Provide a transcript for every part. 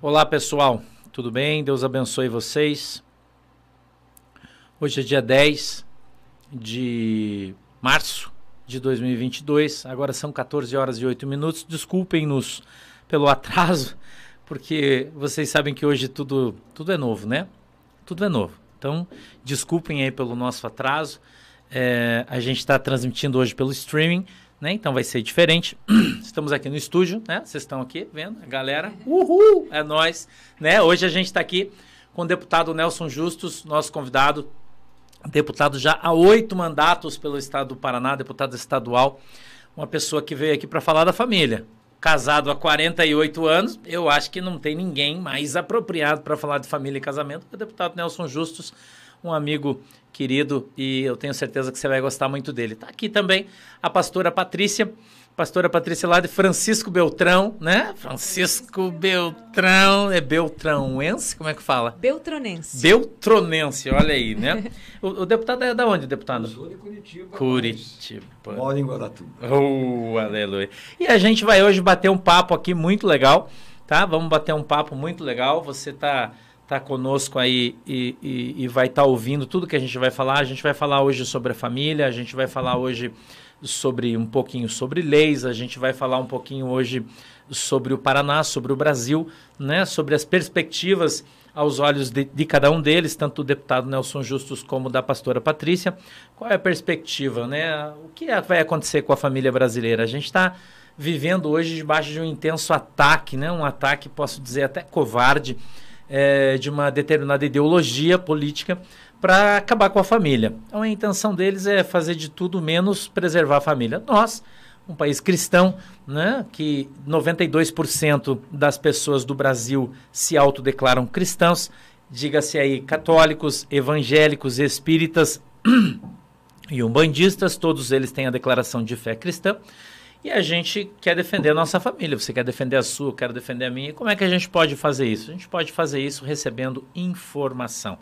Olá pessoal, tudo bem? Deus abençoe vocês. Hoje é dia 10 de março de 2022, agora são 14 horas e 8 minutos. Desculpem-nos pelo atraso, porque vocês sabem que hoje tudo, tudo é novo, né? Tudo é novo. Então, desculpem aí pelo nosso atraso. É, a gente está transmitindo hoje pelo streaming né? Então vai ser diferente. Estamos aqui no estúdio, né? Vocês estão aqui vendo a galera. Uhul! É nós, né? Hoje a gente está aqui com o deputado Nelson Justus, nosso convidado, deputado já há oito mandatos pelo estado do Paraná, deputado estadual, uma pessoa que veio aqui para falar da família. Casado há 48 anos, eu acho que não tem ninguém mais apropriado para falar de família e casamento que o deputado Nelson Justus, um amigo querido, e eu tenho certeza que você vai gostar muito dele. Está aqui também a pastora Patrícia, pastora Patrícia lá de Francisco Beltrão, né? Francisco Beltrão, é beltrãoense? Como é que fala? Beltronense. Beltronense, olha aí, né? o, o, deputado é da onde, deputado? Eu sou de Curitiba. Curitiba. Moro em Guaratuba. Oh, aleluia. E a gente vai hoje bater um papo aqui muito legal, tá? Vamos bater um papo muito legal. Você tá está conosco aí e, e, e vai estar tá ouvindo tudo que a gente vai falar. A gente vai falar hoje sobre a família, a gente vai falar hoje sobre um pouquinho sobre leis, a gente vai falar um pouquinho hoje sobre o Paraná, sobre o Brasil, né, sobre as perspectivas aos olhos de, de, cada um deles, tanto do deputado Nelson Justus como da pastora Patrícia. Qual é a perspectiva, né? O que é, vai acontecer com a família brasileira? A gente está vivendo hoje debaixo de um intenso ataque, né? Um ataque, posso dizer, até covarde, é, de uma determinada ideologia política para acabar com a família. Então a intenção deles é fazer de tudo menos preservar a família. Nós, um país cristão, né, que 92% das pessoas do Brasil se autodeclaram cristãos, diga-se aí católicos, evangélicos, espíritas e umbandistas, todos eles têm a declaração de fé cristã. E a gente quer defender a nossa família. Você quer defender a sua, eu quero defender a minha. Como é que a gente pode fazer isso? A gente pode fazer isso recebendo informação.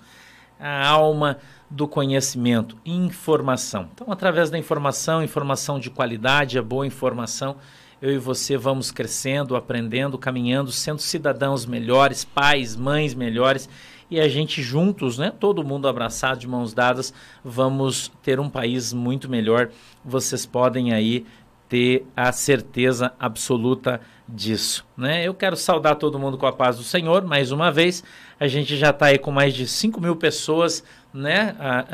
A alma do conhecimento, informação. Então, através da informação, informação de qualidade, a boa informação, eu e você vamos crescendo, aprendendo, caminhando, sendo cidadãos melhores, pais, mães melhores e a gente juntos, né, todo mundo abraçado de mãos dadas, vamos ter um país muito melhor. Vocês podem aí ter a certeza absoluta disso. Né? Eu quero saudar todo mundo com a paz do Senhor, mais uma vez. A gente já está aí com mais de 5 mil pessoas né, a,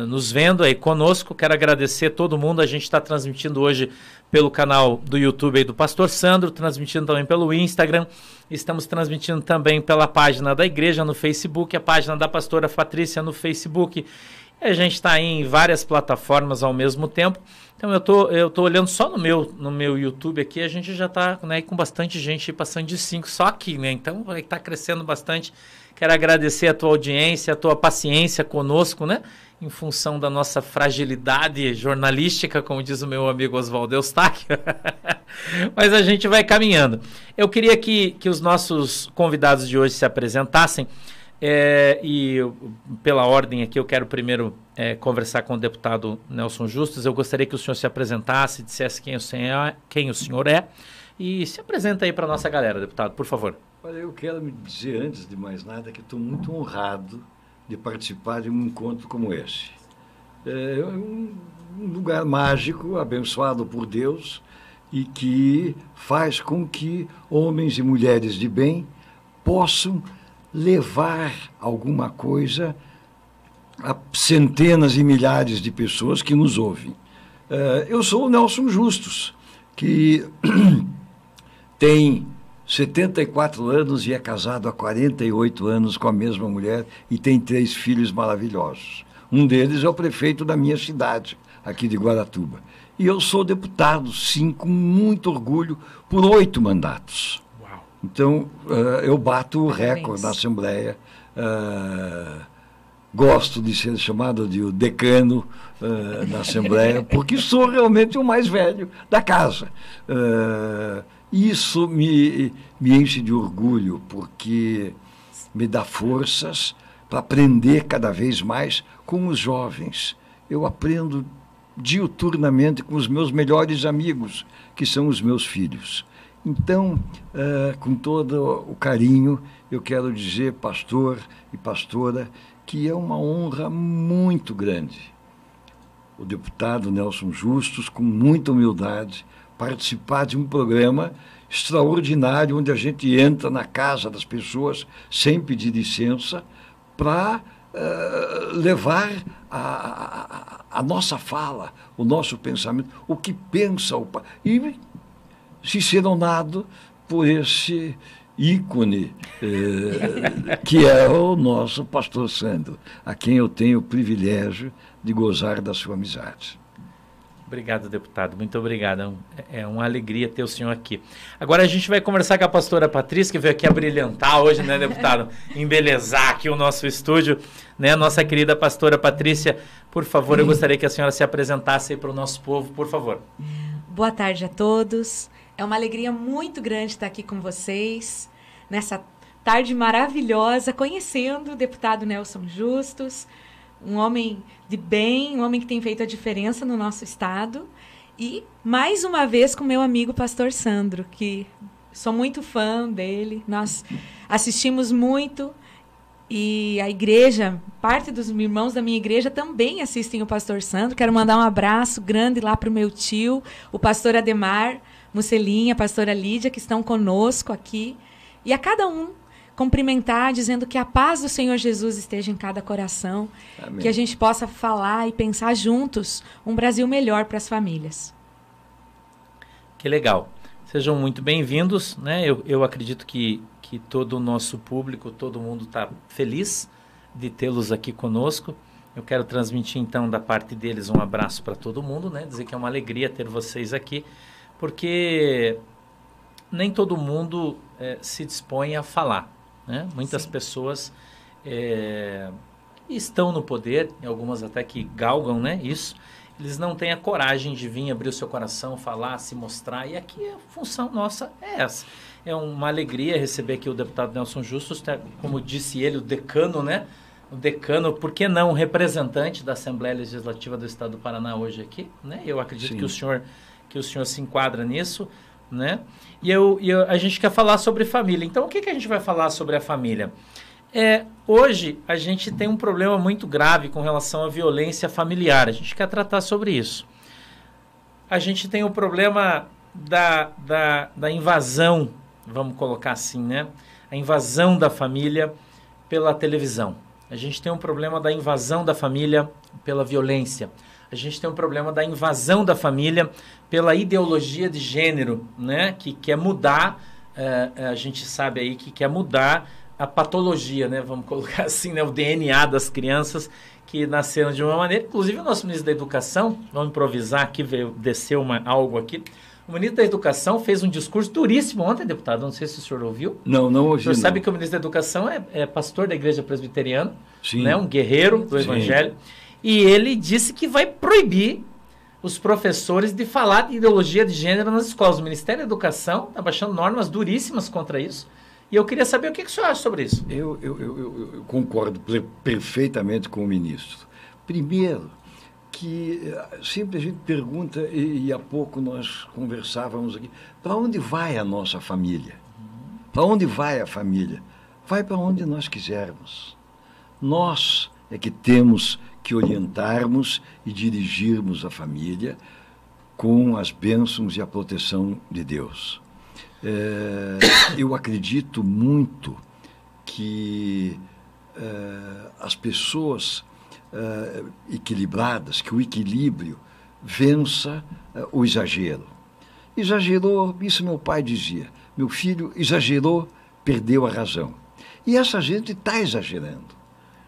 a, nos vendo aí conosco. Quero agradecer todo mundo. A gente está transmitindo hoje pelo canal do YouTube do Pastor Sandro, transmitindo também pelo Instagram. Estamos transmitindo também pela página da igreja no Facebook, a página da pastora Patrícia no Facebook. A gente está em várias plataformas ao mesmo tempo. Então eu tô, eu tô olhando só no meu, no meu YouTube aqui, a gente já está né, com bastante gente passando de 5 só aqui, né? Então vai estar tá crescendo bastante. Quero agradecer a tua audiência, a tua paciência conosco, né? Em função da nossa fragilidade jornalística, como diz o meu amigo Oswaldo Eustáquio. Mas a gente vai caminhando. Eu queria que, que os nossos convidados de hoje se apresentassem. É, e pela ordem aqui, eu quero primeiro é, conversar com o deputado Nelson Justus. Eu gostaria que o senhor se apresentasse, dissesse quem o senhor é, quem o senhor é e se apresenta aí para a nossa galera, deputado, por favor. Olha, eu quero me dizer, antes de mais nada, que estou muito honrado de participar de um encontro como esse. É um lugar mágico, abençoado por Deus, e que faz com que homens e mulheres de bem possam levar alguma coisa a centenas e milhares de pessoas que nos ouvem. Eh, eu sou o Nelson Justus, que tem 74 anos e é casado há 48 anos com a mesma mulher e tem três filhos maravilhosos. Um deles é o prefeito da minha cidade, aqui de Guaratuba. E eu sou deputado, sim, com muito orgulho, por oito mandatos. Então, uh, eu bato o recorde da Assembleia. Uh, gosto de ser chamado de o decano uh, da Assembleia, porque sou realmente o mais velho da casa. isso me, me enche de orgulho, porque me dá forças para aprender cada vez mais com os jovens. Eu aprendo diuturnamente com os meus melhores amigos, que são os meus filhos. Então, uh, com todo o carinho, eu quero dizer, pastor e pastora, que é uma honra muito grande. O deputado Nelson Justus, com muita humildade, participar de um programa extraordinário, onde a gente entra na casa das pessoas sem pedir licença, para uh, levar a, a, a, nossa fala, o nosso pensamento, o que pensa o pai. E ciceronado por esse ícone eh, que é o nosso pastor Sandro, a quem eu tenho o privilégio de gozar da sua amizade. Obrigado, deputado. Muito obrigado. É, é uma alegria ter o senhor aqui. Agora a gente vai conversar com a pastora Patrícia, que veio aqui a brilhantar hoje, né, deputado? Embelezar aqui o nosso estúdio. Né? Nossa querida pastora Patrícia, por favor, eu gostaria que a senhora se apresentasse aí para o nosso povo, por favor. Boa tarde a todos. É uma alegria muito grande estar aqui com vocês, nessa tarde maravilhosa, conhecendo o deputado Nelson Justus, um homem de bem, um homem que tem feito a diferença no nosso estado. E mais uma vez com meu amigo pastor Sandro, que sou muito fã dele. Nós assistimos muito e a igreja, parte dos irmãos da minha igreja também assistem o pastor Sandro. Quero mandar um abraço grande lá para o meu tio, o pastor Ademar Musselinha, a pastora Lídia, que estão conosco aqui. E a cada um cumprimentar, dizendo que a paz do Senhor Jesus esteja em cada coração, Amém. que a gente possa falar e pensar juntos um Brasil melhor para as famílias. Que legal. Sejam muito bem-vindos. Né? Eu, eu acredito que, que todo o nosso público, todo mundo está feliz de tê-los aqui conosco. Eu quero transmitir, então, da parte deles um abraço para todo mundo, né? dizer que é uma alegria ter vocês aqui, porque nem todo mundo é, se dispõe a falar. Né? Muitas Sim. pessoas é, estão no poder, algumas até que galgam né, isso, eles não têm a coragem de vir abrir o seu coração, falar, se mostrar. E aqui a função nossa é essa. É uma alegria receber aqui o deputado Nelson Justus, como disse ele, o decano, né? O decano, por que não, representante da Assembleia Legislativa do Estado do Paraná hoje aqui, né? Eu acredito Sim. que o senhor que o senhor se enquadra nisso né? E, eu, e eu, a gente quer falar sobre família. Então, o que, que a gente vai falar sobre a família? É, hoje, a gente tem um problema muito grave com relação à violência familiar. A gente quer tratar sobre isso. A gente tem o problema da, da, da invasão, vamos colocar assim, né? A invasão da família pela televisão. A gente tem um problema da invasão da família pela violência a gente tem um problema da invasão da família pela ideologia de gênero, né? Que quer mudar, é, a gente sabe aí que quer mudar a patologia, né? Vamos colocar assim, né? O DNA das crianças que nasceram de uma maneira. Inclusive o nosso ministro da Educação, vamos improvisar aqui, veio descer uma, algo aqui. O ministro da Educação fez um discurso duríssimo ontem, deputado. Não sei se o senhor ouviu. Não, não ouvi. O senhor não. sabe que o ministro da Educação é, é pastor da Igreja Presbiteriana, Sim. né? um guerreiro do Sim. Evangelho. E ele disse que vai proibir os professores de falar de ideologia de gênero nas escolas. O Ministério da Educação está baixando normas duríssimas contra isso. E eu queria saber o que, que o senhor acha sobre isso. Eu, eu, eu, eu concordo perfeitamente com o ministro. Primeiro, que eh, sempre a gente pergunta, e, e há pouco nós conversávamos aqui, para onde vai a nossa família? Para onde vai a família? Vai para onde nós quisermos. Nós é que temos que orientarmos e dirigirmos a família com as bênçãos e a proteção de Deus. É, eu acredito muito que é, as pessoas é, equilibradas, que o equilíbrio vença é, o exagero. Exagerou, isso meu pai dizia. Meu filho exagerou, perdeu a razão. E essa gente está exagerando.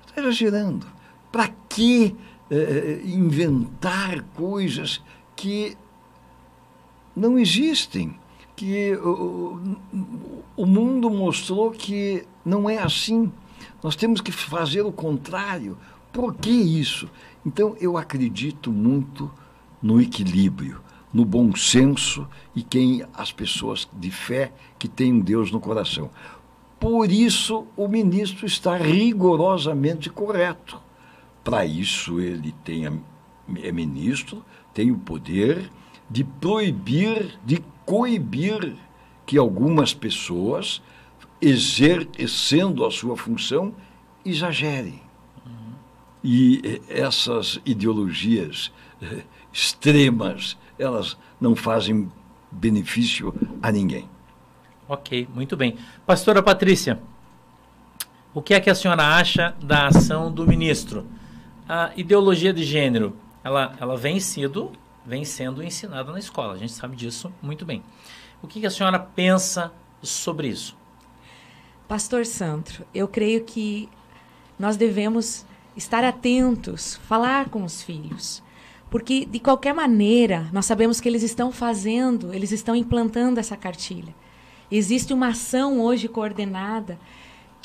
Está exagerando. Para que eh, inventar coisas que não existem? Que o, o mundo mostrou que não é assim. Nós temos que fazer o contrário. Por que isso? Então, eu acredito muito no equilíbrio, no bom senso e quem as pessoas de fé que têm Deus no coração. Por isso, o ministro está rigorosamente correto. Para isso, ele tem, é ministro, tem o poder de proibir, de coibir que algumas pessoas, exercendo a sua função, exagerem. Uhum. E essas ideologias eh, extremas, elas não fazem benefício a ninguém. Ok, muito bem. Pastora Patrícia, o que é que a senhora acha da ação do ministro? A ideologia de gênero, ela, ela vem, sido, vem sendo ensinada na escola, a gente sabe disso muito bem. O que, que a senhora pensa sobre isso? Pastor Sandro, eu creio que nós devemos estar atentos, falar com os filhos. Porque, de qualquer maneira, nós sabemos que eles estão fazendo, eles estão implantando essa cartilha. Existe uma ação hoje coordenada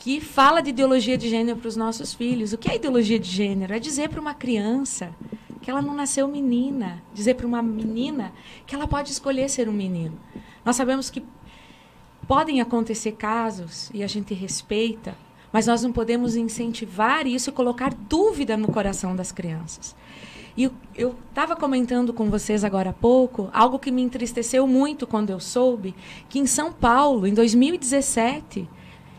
que fala de ideologia de gênero para os nossos filhos. O que é ideologia de gênero? É dizer para uma criança que ela não nasceu menina, dizer para uma menina que ela pode escolher ser um menino. Nós sabemos que podem acontecer casos e a gente respeita, mas nós não podemos incentivar isso e colocar dúvida no coração das crianças. E eu estava comentando com vocês agora há pouco algo que me entristeceu muito quando eu soube que em São Paulo, em 2017,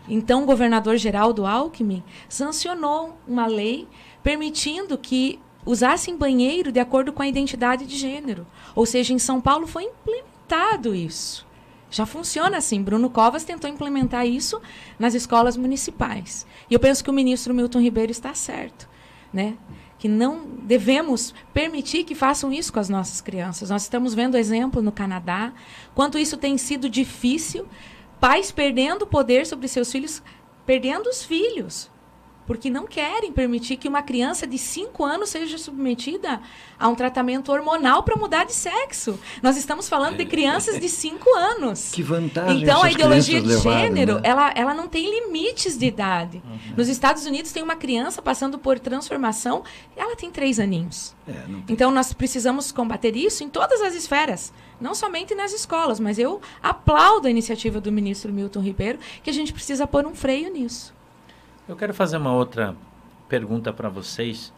então o governador Geraldo Alckmin sancionou uma lei permitindo que usassem banheiro de acordo com a identidade de gênero. Ou seja, em São Paulo foi implementado isso. Já funciona assim. Bruno Covas tentou implementar isso nas escolas municipais. E eu penso que o ministro Milton Ribeiro está certo, né? que não devemos permitir que façam isso com as nossas crianças. Nós estamos vendo exemplo no Canadá, quanto isso tem sido difícil, pais perdendo o poder sobre seus filhos, perdendo os filhos porque não querem permitir que uma criança de 5 anos seja submetida a um tratamento hormonal para mudar de sexo. Nós estamos falando de crianças de 5 anos. Que vantagem Então, a ideologia de gênero, né? ela, ela não tem limites de idade. Uhum. Nos Estados Unidos, tem uma criança passando por transformação, ela tem 3 aninhos. É, então, nós precisamos combater isso em todas as esferas. Não somente nas escolas, mas eu aplaudo a iniciativa do ministro Milton Ribeiro, que a gente precisa pôr um freio nisso. Eu quero fazer uma outra pergunta para vocês,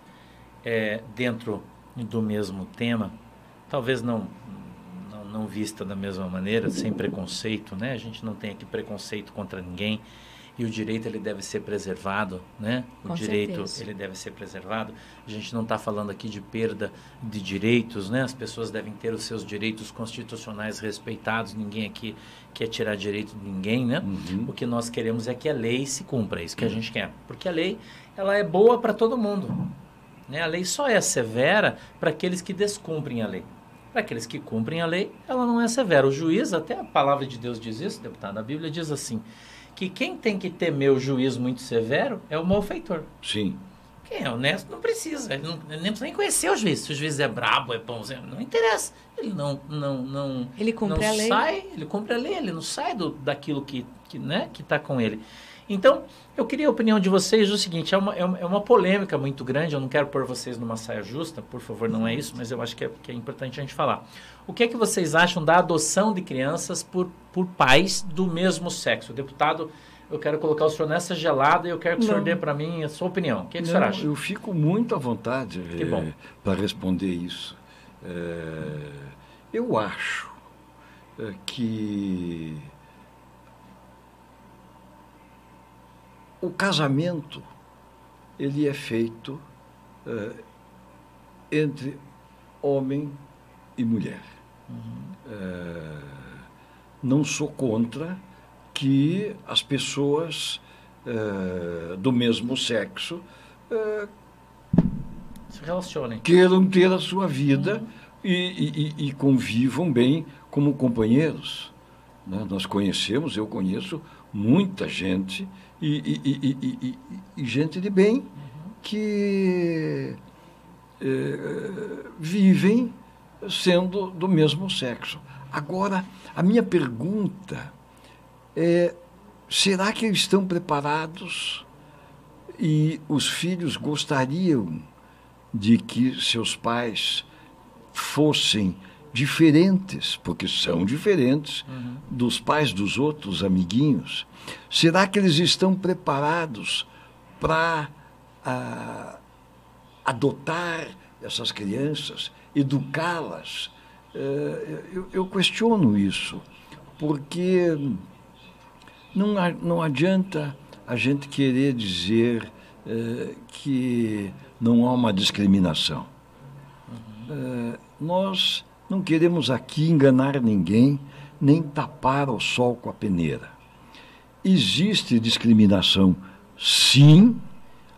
é, dentro do mesmo tema, talvez não, não, não, vista da mesma maneira, sem preconceito, né? A gente não tem aqui preconceito contra ninguém e o direito ele deve ser preservado, né? O Com direito certeza. ele deve ser preservado. A gente não está falando aqui de perda de direitos, né? As pessoas devem ter os seus direitos constitucionais respeitados. Ninguém aqui quer tirar direito de ninguém, né? Uhum. O que nós queremos é que a lei se cumpra, é isso que a gente quer, porque a lei ela é boa para todo mundo. Né? A lei só é severa para aqueles que descumprem a lei. Para aqueles que cumprem a lei, ela não é severa. O juiz, até a palavra de Deus diz isso, deputado, a Bíblia diz assim: que quem tem que temer o juízo muito severo é o malfeitor. Sim. Quem é honesto não precisa, ele, não, ele nem precisa nem conhecer o juiz. Se o juiz é brabo, é bonzinho, não interessa. Ele não, não, não, ele cumpre não a lei. sai, ele cumpre a lei, ele não sai do, daquilo que, que né, que está com ele. Então, eu queria a opinião de vocês o seguinte, é uma, é uma, é uma polêmica muito grande, eu não quero pôr vocês numa saia justa, por favor, não é isso, mas eu acho que é, que é importante a gente falar. O que é que vocês acham da adoção de crianças por, por pais do mesmo sexo? Deputado eu quero colocar o senhor nessa gelada e eu quero que não. o senhor dê para mim a sua opinião. O que, é que não, o senhor acha? Eu fico muito à vontade é, para responder isso. É, eu acho é, que o casamento ele é feito entre homem e mulher. Uhum. É, não sou contra que as pessoas uh, do mesmo sexo uh, se relacionem. Queiram ter a sua vida uhum. e, e, e, convivam bem como companheiros. Né? Nós conhecemos, eu conheço muita gente e, e gente de bem uhum. que vivem sendo do mesmo sexo. Agora, a minha pergunta é, será que eles estão preparados e os filhos gostariam de que seus pais fossem diferentes, porque são diferentes uhum. dos pais dos outros amiguinhos? Será que eles estão preparados para ah, adotar essas crianças, educá-las? Eh, eu, questiono isso porque não, não adianta a gente querer dizer eh, que não há uma discriminação. Eh, nós não queremos aqui enganar ninguém, nem tapar o sol com a peneira. Existe discriminação, sim,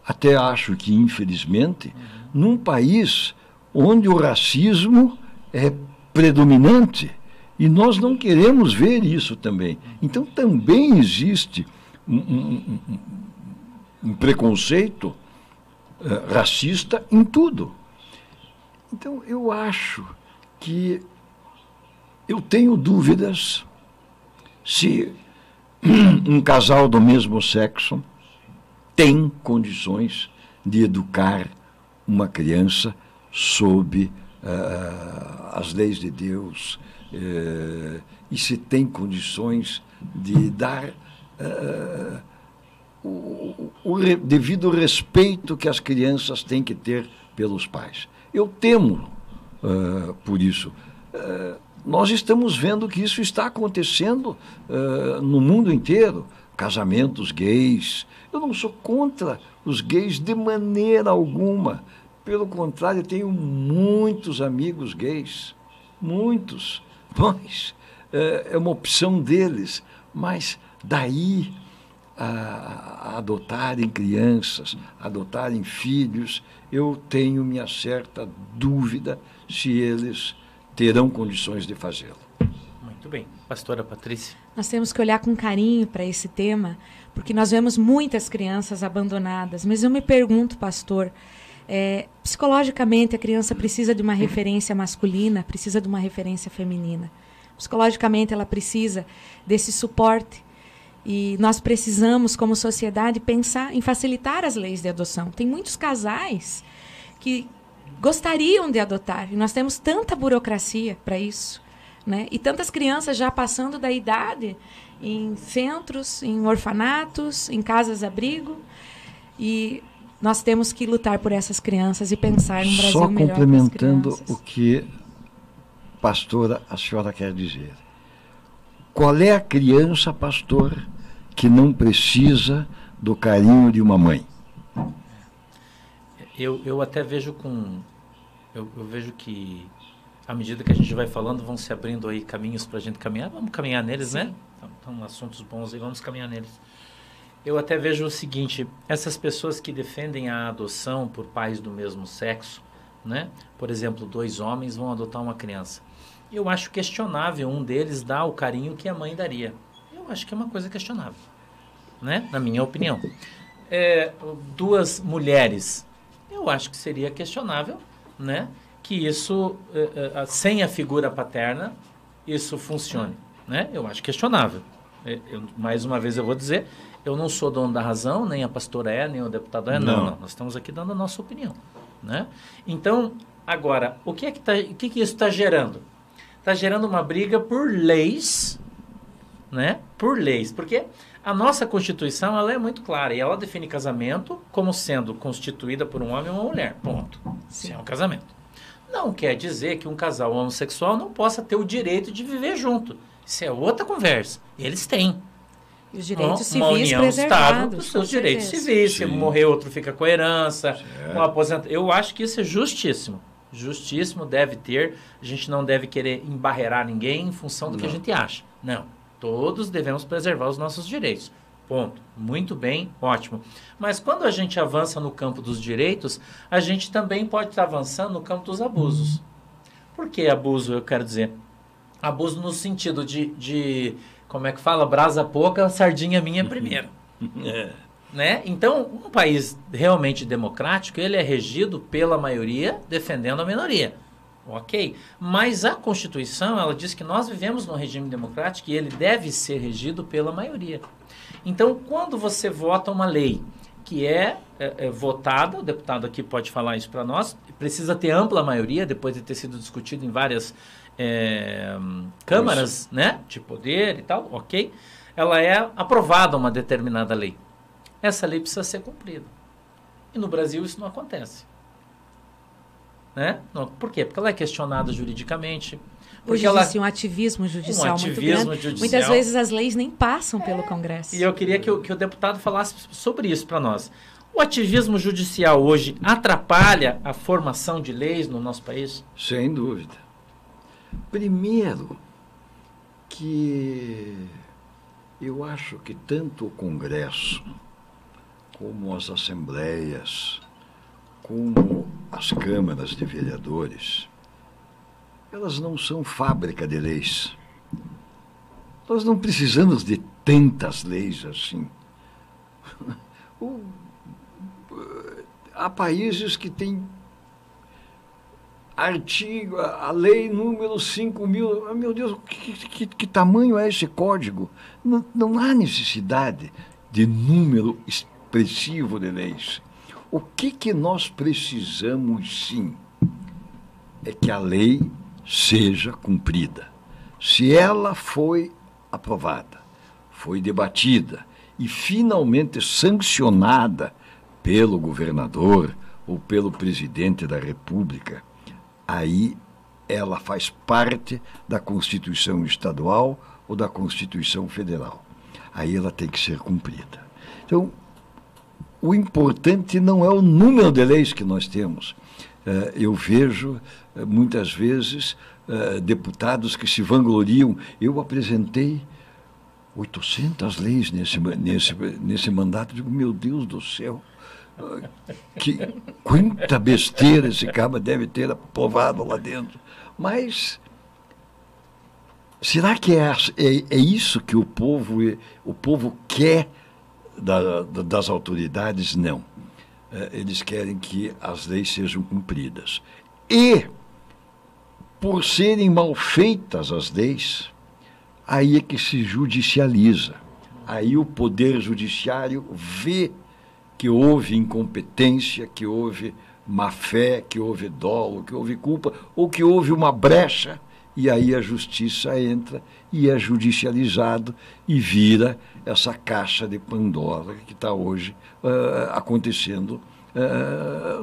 até acho que, infelizmente, num país onde o racismo é predominante. E nós não queremos ver isso também. Então também existe um, um, um, um preconceito uh, racista em tudo. Então eu acho que eu tenho dúvidas se um casal do mesmo sexo tem condições de educar uma criança sob uh, as leis de Deus uh, e se tem condições de dar uh, o, o devido respeito que as crianças têm que ter pelos pais. Eu temo por isso. nós estamos vendo que isso está acontecendo no mundo inteiro casamentos gays. Eu não sou contra os gays de maneira alguma. Pelo contrário, tenho muitos amigos gays, muitos, mas é, é uma opção deles. Mas daí a, a adotarem crianças, adotarem filhos, eu tenho minha certa dúvida se eles terão condições de fazê-lo. Muito bem. Pastora Patrícia. Nós temos que olhar com carinho para esse tema, porque nós vemos muitas crianças abandonadas. Mas eu me pergunto, pastor, é, psicologicamente, a criança precisa de uma referência masculina, precisa de uma referência feminina. Psicologicamente, ela precisa desse suporte. E nós precisamos, como sociedade, pensar em facilitar as leis de adoção. Tem muitos casais que gostariam de adotar, e nós temos tanta burocracia para isso. Né? E tantas crianças já passando da idade em centros, em orfanatos, em casas-abrigo. E nós temos que lutar por essas crianças e pensar um Brasil Só melhor complementando o que, pastora, a senhora quer dizer. Qual é a criança, pastor, que não precisa do carinho de uma mãe? Eu, eu até vejo com. Eu, eu vejo que, à medida que a gente vai falando, vão se abrindo aí caminhos para a gente caminhar. Vamos caminhar neles, né? Sim. né? Então, assuntos bons aí, vamos caminhar neles. Eu até vejo o seguinte: essas pessoas que defendem a adoção por pais do mesmo sexo, né? Por exemplo, dois homens vão adotar uma criança. Eu acho questionável um deles dar o carinho que a mãe daria. Eu acho que é uma coisa questionável, né? Na minha opinião. É, duas mulheres, eu acho que seria questionável, né? Que isso, é, é, sem a figura paterna, isso funcione, né? Eu acho questionável. É, eu, mais uma vez eu vou dizer, eu não sou dono da razão, nem a pastora é, nem o deputado é, não. não, não. Nós estamos aqui dando a nossa opinião. Né? Então, agora, o que é que, tá, o que, que isso está gerando? Está gerando uma briga por leis, né? Por leis. Porque a nossa Constituição ela é muito clara e ela define casamento como sendo constituída por um homem ou uma mulher. Ponto. Sim. Isso é um casamento. Não quer dizer que um casal homossexual não possa ter o direito de viver junto. Isso é outra conversa. Eles têm. E os direitos civis uma união preservados. os seus direitos civis. Se morrer, outro fica com a herança, aposenta. Eu acho que isso é justíssimo. Justíssimo deve ter. A gente não deve querer embarrear ninguém em função do não. que a gente acha. Não. Todos devemos preservar os nossos direitos. Ponto. Muito bem, ótimo. Mas quando a gente avança no campo dos direitos, a gente também pode estar avançando no campo dos abusos. Por que abuso, eu quero dizer? Abuso no sentido de, de como é que fala? Brasa pouca, sardinha minha primeiro. é. Né? Então, um país realmente democrático, ele é regido pela maioria defendendo a minoria. Ok. Mas a Constituição, ela diz que nós vivemos num regime democrático e ele deve ser regido pela maioria. Então, quando você vota uma lei que é, é, é votada, o deputado aqui pode falar isso para nós, precisa ter ampla maioria, depois de ter sido discutido em várias é, câmaras Isso. né, de poder e tal, ok? Ela é aprovada uma determinada lei. Essa lei precisa ser cumprida. E no Brasil isso não acontece. Né? Não, por quê? Porque ela é questionada juridicamente, Hoje ela- existe um ativismo judicial muito ativismo grande. judicial. Muitas vezes as leis nem passam pelo Congresso. E eu queria que o, que o deputado falasse sobre isso para nós. O ativismo judicial hoje atrapalha a formação de leis no nosso país? Sem dúvida. Primeiro, que eu acho que tanto o Congresso, como as assembleias, como as câmaras de vereadores, elas não são fábrica de leis. Nós não precisamos de tantas leis assim. Há países que têm artigo, a lei número 5 mil. Ah, meu Deus, que, que- que tamanho é esse código? Não, não há necessidade de número expressivo de leis. O que, que nós precisamos, sim, é que a lei seja cumprida. Se ela foi aprovada, foi debatida e finalmente sancionada pelo governador ou pelo presidente da República, aí ela faz parte da Constituição estadual ou da Constituição federal. Aí ela tem que ser cumprida. Então, o importante não é o número de leis que nós temos. Eh, Eu vejo eh, muitas vezes eh, deputados que se vangloriam. Eu apresentei 800 leis nesse, nesse, nesse mandato. Digo, meu Deus do céu, que, quanta besteira esse cara deve ter aprovado lá dentro. Mas será que é, é, é isso que o povo, o povo quer da- da- das autoridades? Não. Eh, Eles querem que as leis sejam cumpridas. E, por serem mal feitas as leis, aí é que se judicializa. Aí o poder judiciário vê que houve incompetência, que houve má fé, que houve dolo, que houve culpa, ou que houve uma brecha, e aí a justiça entra e é judicializado e vira essa caixa de Pandora que está hoje ah, acontecendo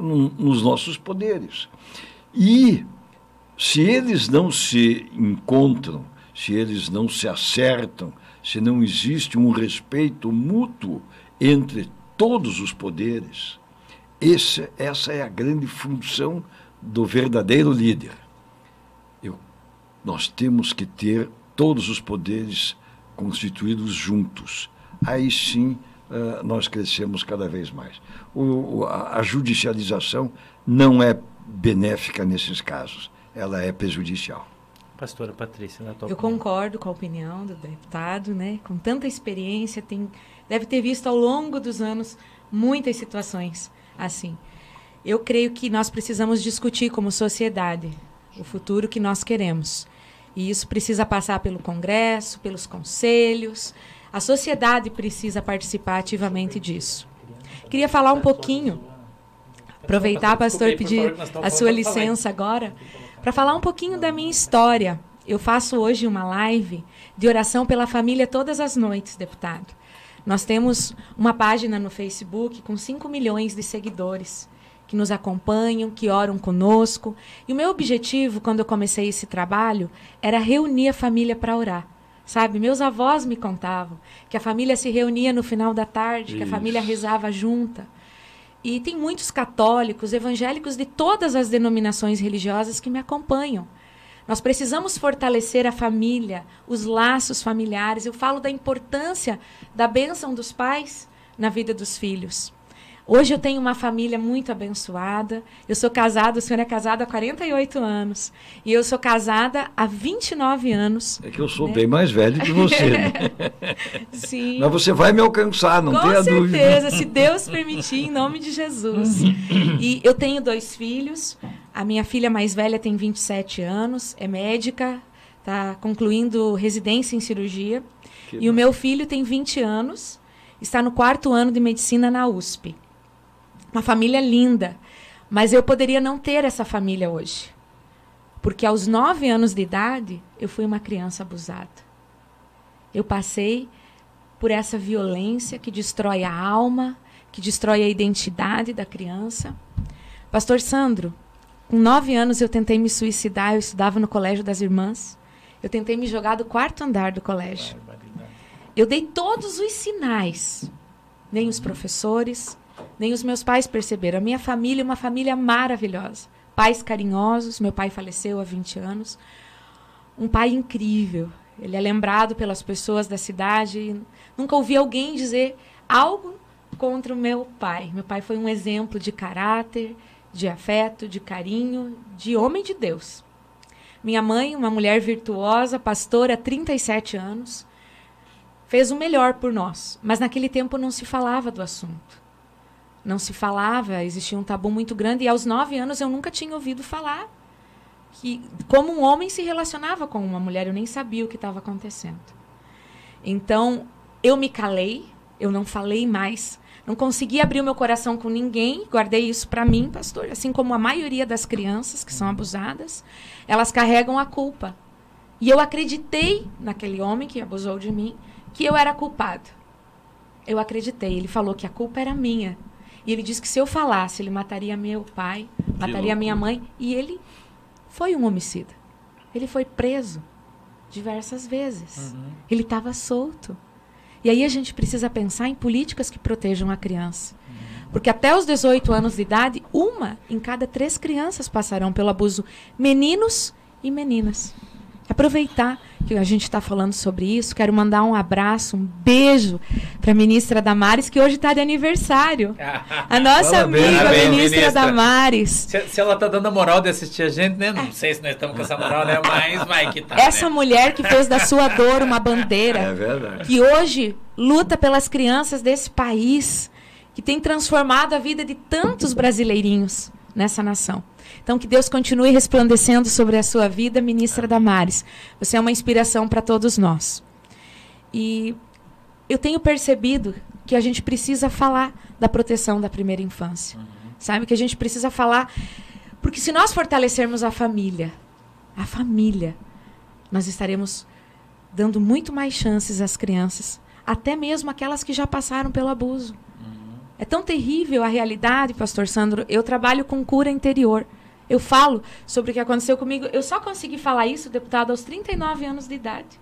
no- nos nossos poderes. E se eles não se encontram, se eles não se acertam, se não existe um respeito mútuo entre todos os poderes, esse- essa é a grande função do verdadeiro líder. Eu- nós temos que ter todos os poderes constituídos juntos. Aí sim ah, nós crescemos cada vez mais. O- o- a, a judicialização não é benéfica nesses casos, ela é prejudicial. Pastora Patrícia, na tua Eu opinião. concordo com a opinião do deputado, né? Com tanta experiência, tem, deve ter visto ao longo dos anos muitas situações assim. Eu creio que nós precisamos discutir como sociedade o futuro que nós queremos. E isso precisa passar pelo Congresso, pelos conselhos. A sociedade precisa participar ativamente disso. Queria falar um pouquinho, aproveitar, pastor, pedir a sua licença agora, para falar um pouquinho da minha história. Eu faço hoje uma live de oração pela família todas as noites, deputado. Nós temos uma página no Facebook com 5 milhões de seguidores que nos acompanham, que oram conosco. E o meu objetivo, quando eu comecei esse trabalho, era reunir a família para orar. Sabe, meus avós me contavam que a família se reunia no final da tarde, que a família Isso. rezava junta. E tem muitos católicos, evangélicos de todas as denominações religiosas que me acompanham. Nós precisamos fortalecer a família, os laços familiares. Eu falo da importância da bênção dos pais na vida dos filhos. Hoje eu tenho uma família muito abençoada. Eu sou casada, o senhor é casado há 48 anos. E eu sou casada há 29 anos. É que eu sou bem mais velho que você. né? Sim. Mas você vai me alcançar, não Com tenha dúvida. certeza, se Deus permitir, em nome de Jesus. E eu tenho dois filhos. A minha filha mais velha tem 27 anos, é médica, está concluindo residência em cirurgia. Que e o meu filho tem 20 anos, está no quarto ano de medicina na USP. Uma família linda. Mas eu poderia não ter essa família hoje. Porque aos nove anos de idade, eu fui uma criança abusada. Eu passei por essa violência que destrói a alma, que destrói a identidade da criança. Pastor Sandro, Com nove anos eu tentei me suicidar, eu estudava no colégio das irmãs. Eu tentei me jogar do quarto andar do colégio. Eu dei todos os sinais. Nem os professores, nem os meus pais perceberam. A minha família é uma família maravilhosa. Pais carinhosos, meu pai faleceu há 20 anos. Um pai incrível. Ele é lembrado pelas pessoas da cidade. Nunca ouvi alguém dizer algo contra o meu pai. Meu pai foi um exemplo de caráter, de afeto, de carinho, de homem de Deus. Minha mãe, uma mulher virtuosa, pastora há 37 anos, fez o melhor por nós, mas naquele tempo não se falava do assunto. Não se falava, existia um tabu muito grande, e aos nove anos eu nunca tinha ouvido falar que como um homem se relacionava com uma mulher, eu nem sabia o que estava acontecendo. Então, eu me calei, eu não falei mais não consegui abrir o meu coração com ninguém, guardei isso para mim, pastor. Assim como a maioria das crianças que são abusadas, elas carregam a culpa. E eu acreditei naquele homem que abusou de mim, que eu era culpado. Eu acreditei. Ele falou que a culpa era minha. E ele disse que se eu falasse, ele mataria meu pai, mataria minha mãe. E ele foi um homicida. Ele foi preso diversas vezes. Uhum. Ele estava solto. E aí a gente precisa pensar em políticas que protejam a criança. Porque até os 18 anos de idade, uma em cada três crianças passarão pelo abuso, meninos e meninas. Aproveitar que a gente está falando sobre isso, quero mandar um abraço, um beijo para a ministra Damares, que hoje está de aniversário. A nossa amiga, a ministra, ministra, Damares. Se, se ela está dando a moral de assistir a gente, né? Não sei se nós estamos com essa moral, né? Mas vai que tá. Essa né? mulher que fez da sua dor uma bandeira. É verdade. Que hoje luta pelas crianças desse país, que tem transformado a vida de tantos brasileirinhos nessa nação. Então, que Deus continue resplandecendo sobre a sua vida, ministra Damares. Você é uma inspiração para todos nós. E eu tenho percebido que a gente precisa falar da proteção da primeira infância. Uhum. Sabe? Que a gente precisa falar. Porque se nós fortalecermos a família, a família, nós estaremos dando muito mais chances às crianças, até mesmo aquelas que já passaram pelo abuso. É tão terrível a realidade, pastor Sandro. Eu trabalho com cura interior. Eu falo sobre o que aconteceu comigo. Eu só consegui falar isso, deputado, aos 39 anos de idade.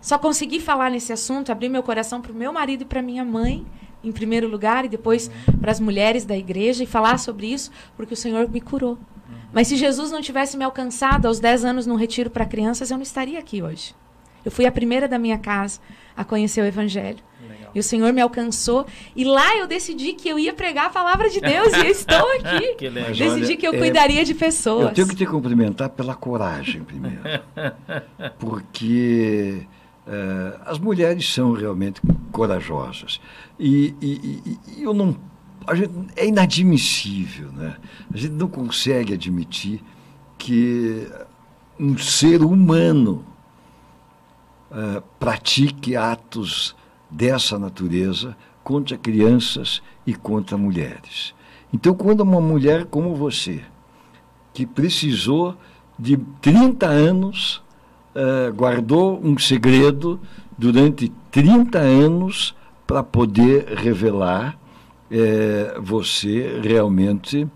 Só consegui falar nesse assunto, abrir meu coração para o meu marido e para minha mãe, em primeiro lugar, e depois para as mulheres da igreja, e falar sobre isso, porque o Senhor me curou. Mas se Jesus não tivesse me alcançado aos 10 anos num retiro para crianças, eu não estaria aqui hoje. Eu fui a primeira da minha casa a conhecer o Evangelho. E o Senhor me alcançou. E lá eu decidi que eu ia pregar a palavra de Deus. e eu estou aqui. que decidi olha, que eu é, cuidaria de pessoas. Eu tenho que te cumprimentar pela coragem, primeiro. Porque uh, as mulheres são realmente corajosas. E, e, e, eu não. A gente, é inadmissível, né? A gente não consegue admitir que um ser humano uh, pratique atos dessa natureza contra crianças e contra mulheres. Então, quando uma mulher como você, que precisou de 30 anos, uh, guardou um segredo durante 30 anos para poder revelar, uh, você realmente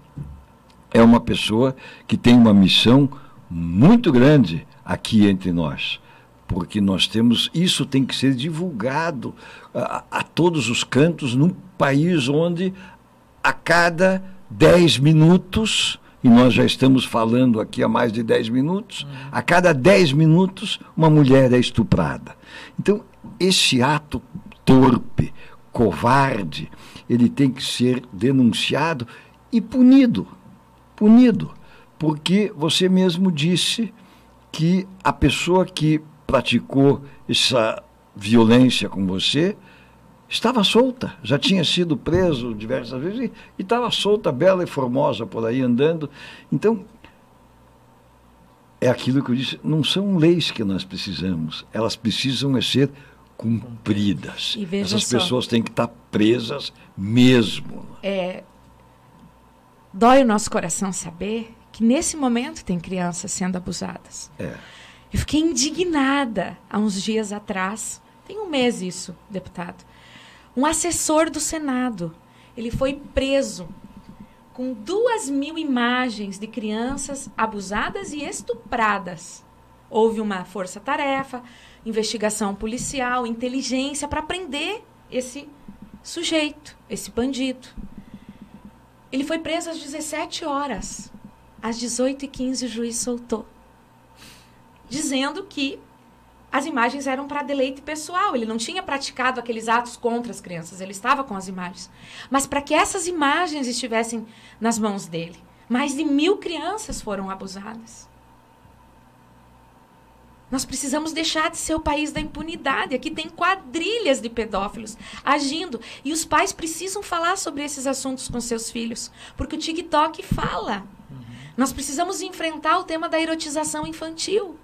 é uma pessoa que tem uma missão muito grande aqui entre nós porque nós temos isso tem que ser divulgado a, a todos os cantos num país onde a cada 10 minutos e nós já estamos falando aqui há mais de 10 minutos, a cada 10 minutos uma mulher é estuprada. Então, esse ato torpe, covarde, ele tem que ser denunciado e punido. Punido. Porque você mesmo disse que a pessoa que praticou essa violência com você estava solta, já tinha sido preso diversas vezes e estava solta, bela e formosa por aí andando. Então, é aquilo que eu disse, não são leis que nós precisamos, elas precisam é ser cumpridas. Essas só, pessoas têm que estar presas mesmo. É, dói o nosso coração saber que nesse momento tem crianças sendo abusadas. É. Eu fiquei indignada há uns dias atrás, tem um mês isso, deputado. Um assessor do Senado, ele foi preso com duas mil imagens de crianças abusadas e estupradas. Houve uma força-tarefa, investigação policial, inteligência para prender esse sujeito, esse bandido. Ele foi preso às 17 horas. Às 18h15 o juiz soltou. Dizendo que as imagens eram para deleite pessoal. Ele não tinha praticado aqueles atos contra as crianças, ele estava com as imagens. Mas para que essas imagens estivessem nas mãos dele, mais de mil crianças foram abusadas. Nós precisamos deixar de ser o país da impunidade. Aqui tem quadrilhas de pedófilos agindo. E os pais precisam falar sobre esses assuntos com seus filhos. Porque o TikTok fala. Uhum. Nós precisamos enfrentar o tema da erotização infantil.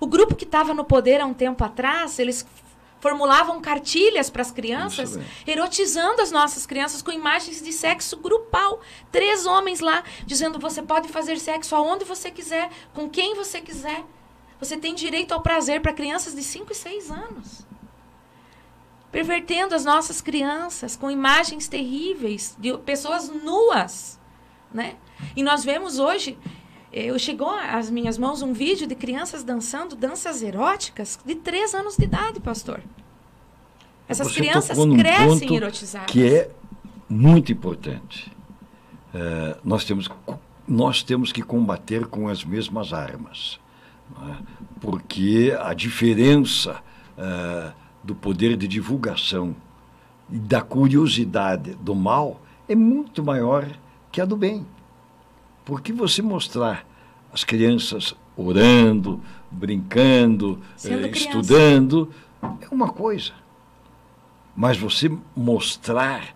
O grupo que estava no poder há um tempo atrás, eles formulavam cartilhas para as crianças, erotizando as nossas crianças com imagens de sexo grupal. Três homens lá dizendo: você pode fazer sexo aonde você quiser, com quem você quiser. Você tem direito ao prazer para crianças de 5 e 6 anos. Pervertendo as nossas crianças com imagens terríveis de pessoas nuas. Né? E nós vemos hoje eu chegou às minhas mãos um vídeo de crianças dançando danças eróticas de 3 anos de idade, pastor. Essas Você crianças crescem erotizadas. Que é muito importante. Uh, nós, temos, nós temos que combater com as mesmas armas. É? Porque a diferença uh, do poder de divulgação e da curiosidade do mal é muito maior que a do bem. Porque você mostrar as crianças orando, brincando, eh, estudando, é uma coisa. Mas você mostrar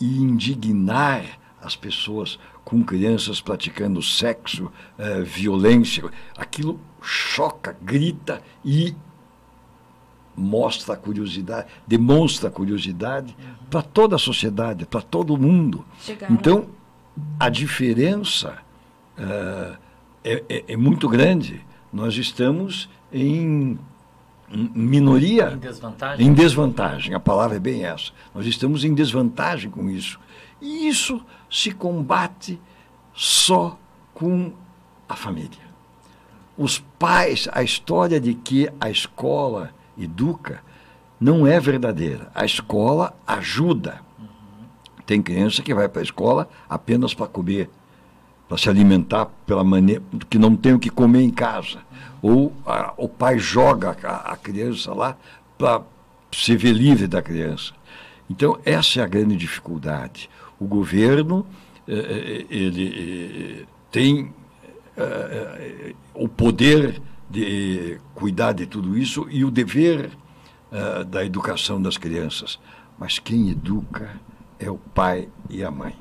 e indignar as pessoas com crianças praticando sexo, eh, violência, aquilo choca, grita e mostra a curiosidade, demonstra a curiosidade uhum. para toda a sociedade, para todo mundo. Então, a diferença uh, é, é, é, muito grande. Nós estamos em, minoria. Em desvantagem. Em desvantagem, a palavra é bem essa. Nós estamos em desvantagem com isso. E isso se combate só com a família. Os pais, a história de que a escola educa não é verdadeira. A escola ajuda tem criança que vai para a escola apenas para comer, para se alimentar pela maneira que não tem o que comer em casa. Ou a, o pai joga a, a criança lá para se ver livre da criança. Então, essa é a grande dificuldade. O governo eh, eh ele eh, tem o poder de cuidar de tudo isso e o dever da educação das crianças. Mas quem educa é o pai e a mãe.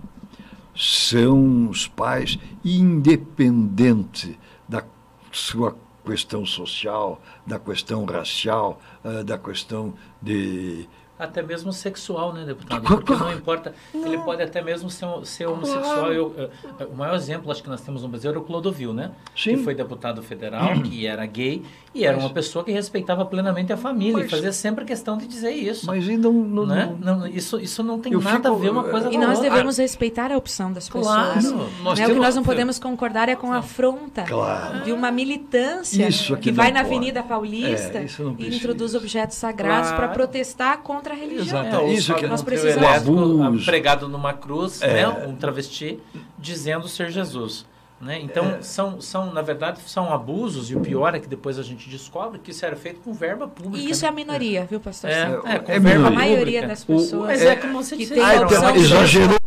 São os pais, independente da sua questão social, da questão racial, uh, da questão de até mesmo sexual, né, deputado? Porque não importa, ele pode até mesmo ser, ser homossexual. Eu, eu, o maior exemplo, acho que nós temos no Brasil, era o Clodovil, né? Sim. Que foi deputado federal, que era gay, e era mas, uma pessoa que respeitava plenamente a família, mas, e fazia sempre questão de dizer isso. Mas e não, não, né? não, isso, isso não tem nada fico, a ver uma coisa com a outra. E nós devemos respeitar a opção das claro, pessoas. Nós né? O que nós não podemos concordar é com a afronta claro. de uma militância isso que vai na Avenida Paulista é, e introduz objetos sagrados claro. para protestar contra a religião. Exato. É, isso que nós precisamos. pregado numa cruz, é. né, um travesti, dizendo ser Jesus. Né? Então, é. são, são, na verdade, são abusos, e o pior é que depois a gente descobre que isso era feito com verba pública. E isso né? é a minoria, viu, pastor? É, é, com é verba A maioria das pessoas. O, mas é, como você que disse, tem a opção exagerou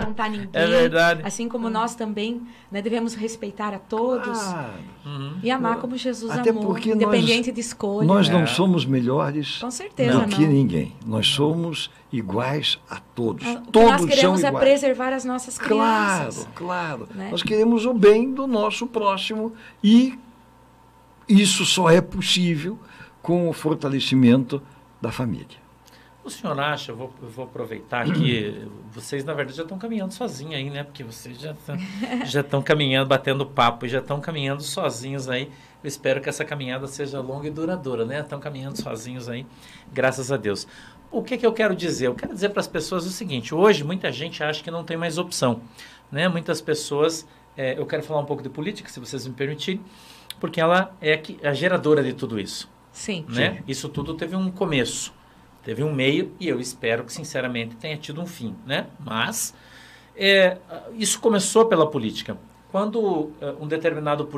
apontar ninguém. É verdade. Assim como nós também né, devemos respeitar a todos ah, e amar como Jesus Até amou, porque independente nós, de escolha. Nós não é. somos melhores Com certeza, do que ninguém. Nós somos iguais a todos. Ah, o todos nós queremos é preservar as nossas crianças. Claro, claro. Né? Nós queremos o bem do nosso próximo e isso só é possível com o fortalecimento da família. O senhor acha, eu vou, vou aproveitar que vocês, na verdade, já estão caminhando sozinhos aí, né? Porque vocês já estão, já estão caminhando, batendo papo e já estão caminhando sozinhos aí Eu espero que essa caminhada seja longa e duradoura, né? Estão caminhando sozinhos aí, graças a Deus. O que, que eu quero dizer? Eu quero dizer para as pessoas o seguinte: hoje muita gente acha que não tem mais opção, né? Muitas pessoas, é, eu quero falar um pouco de política, se vocês me permitirem, porque ela é a geradora de tudo isso. Sim. Né? Sim. Isso tudo teve um começo, teve um meio e eu espero que sinceramente tenha tido um fim, né? Mas é, isso começou pela política. Quando uh, um determinado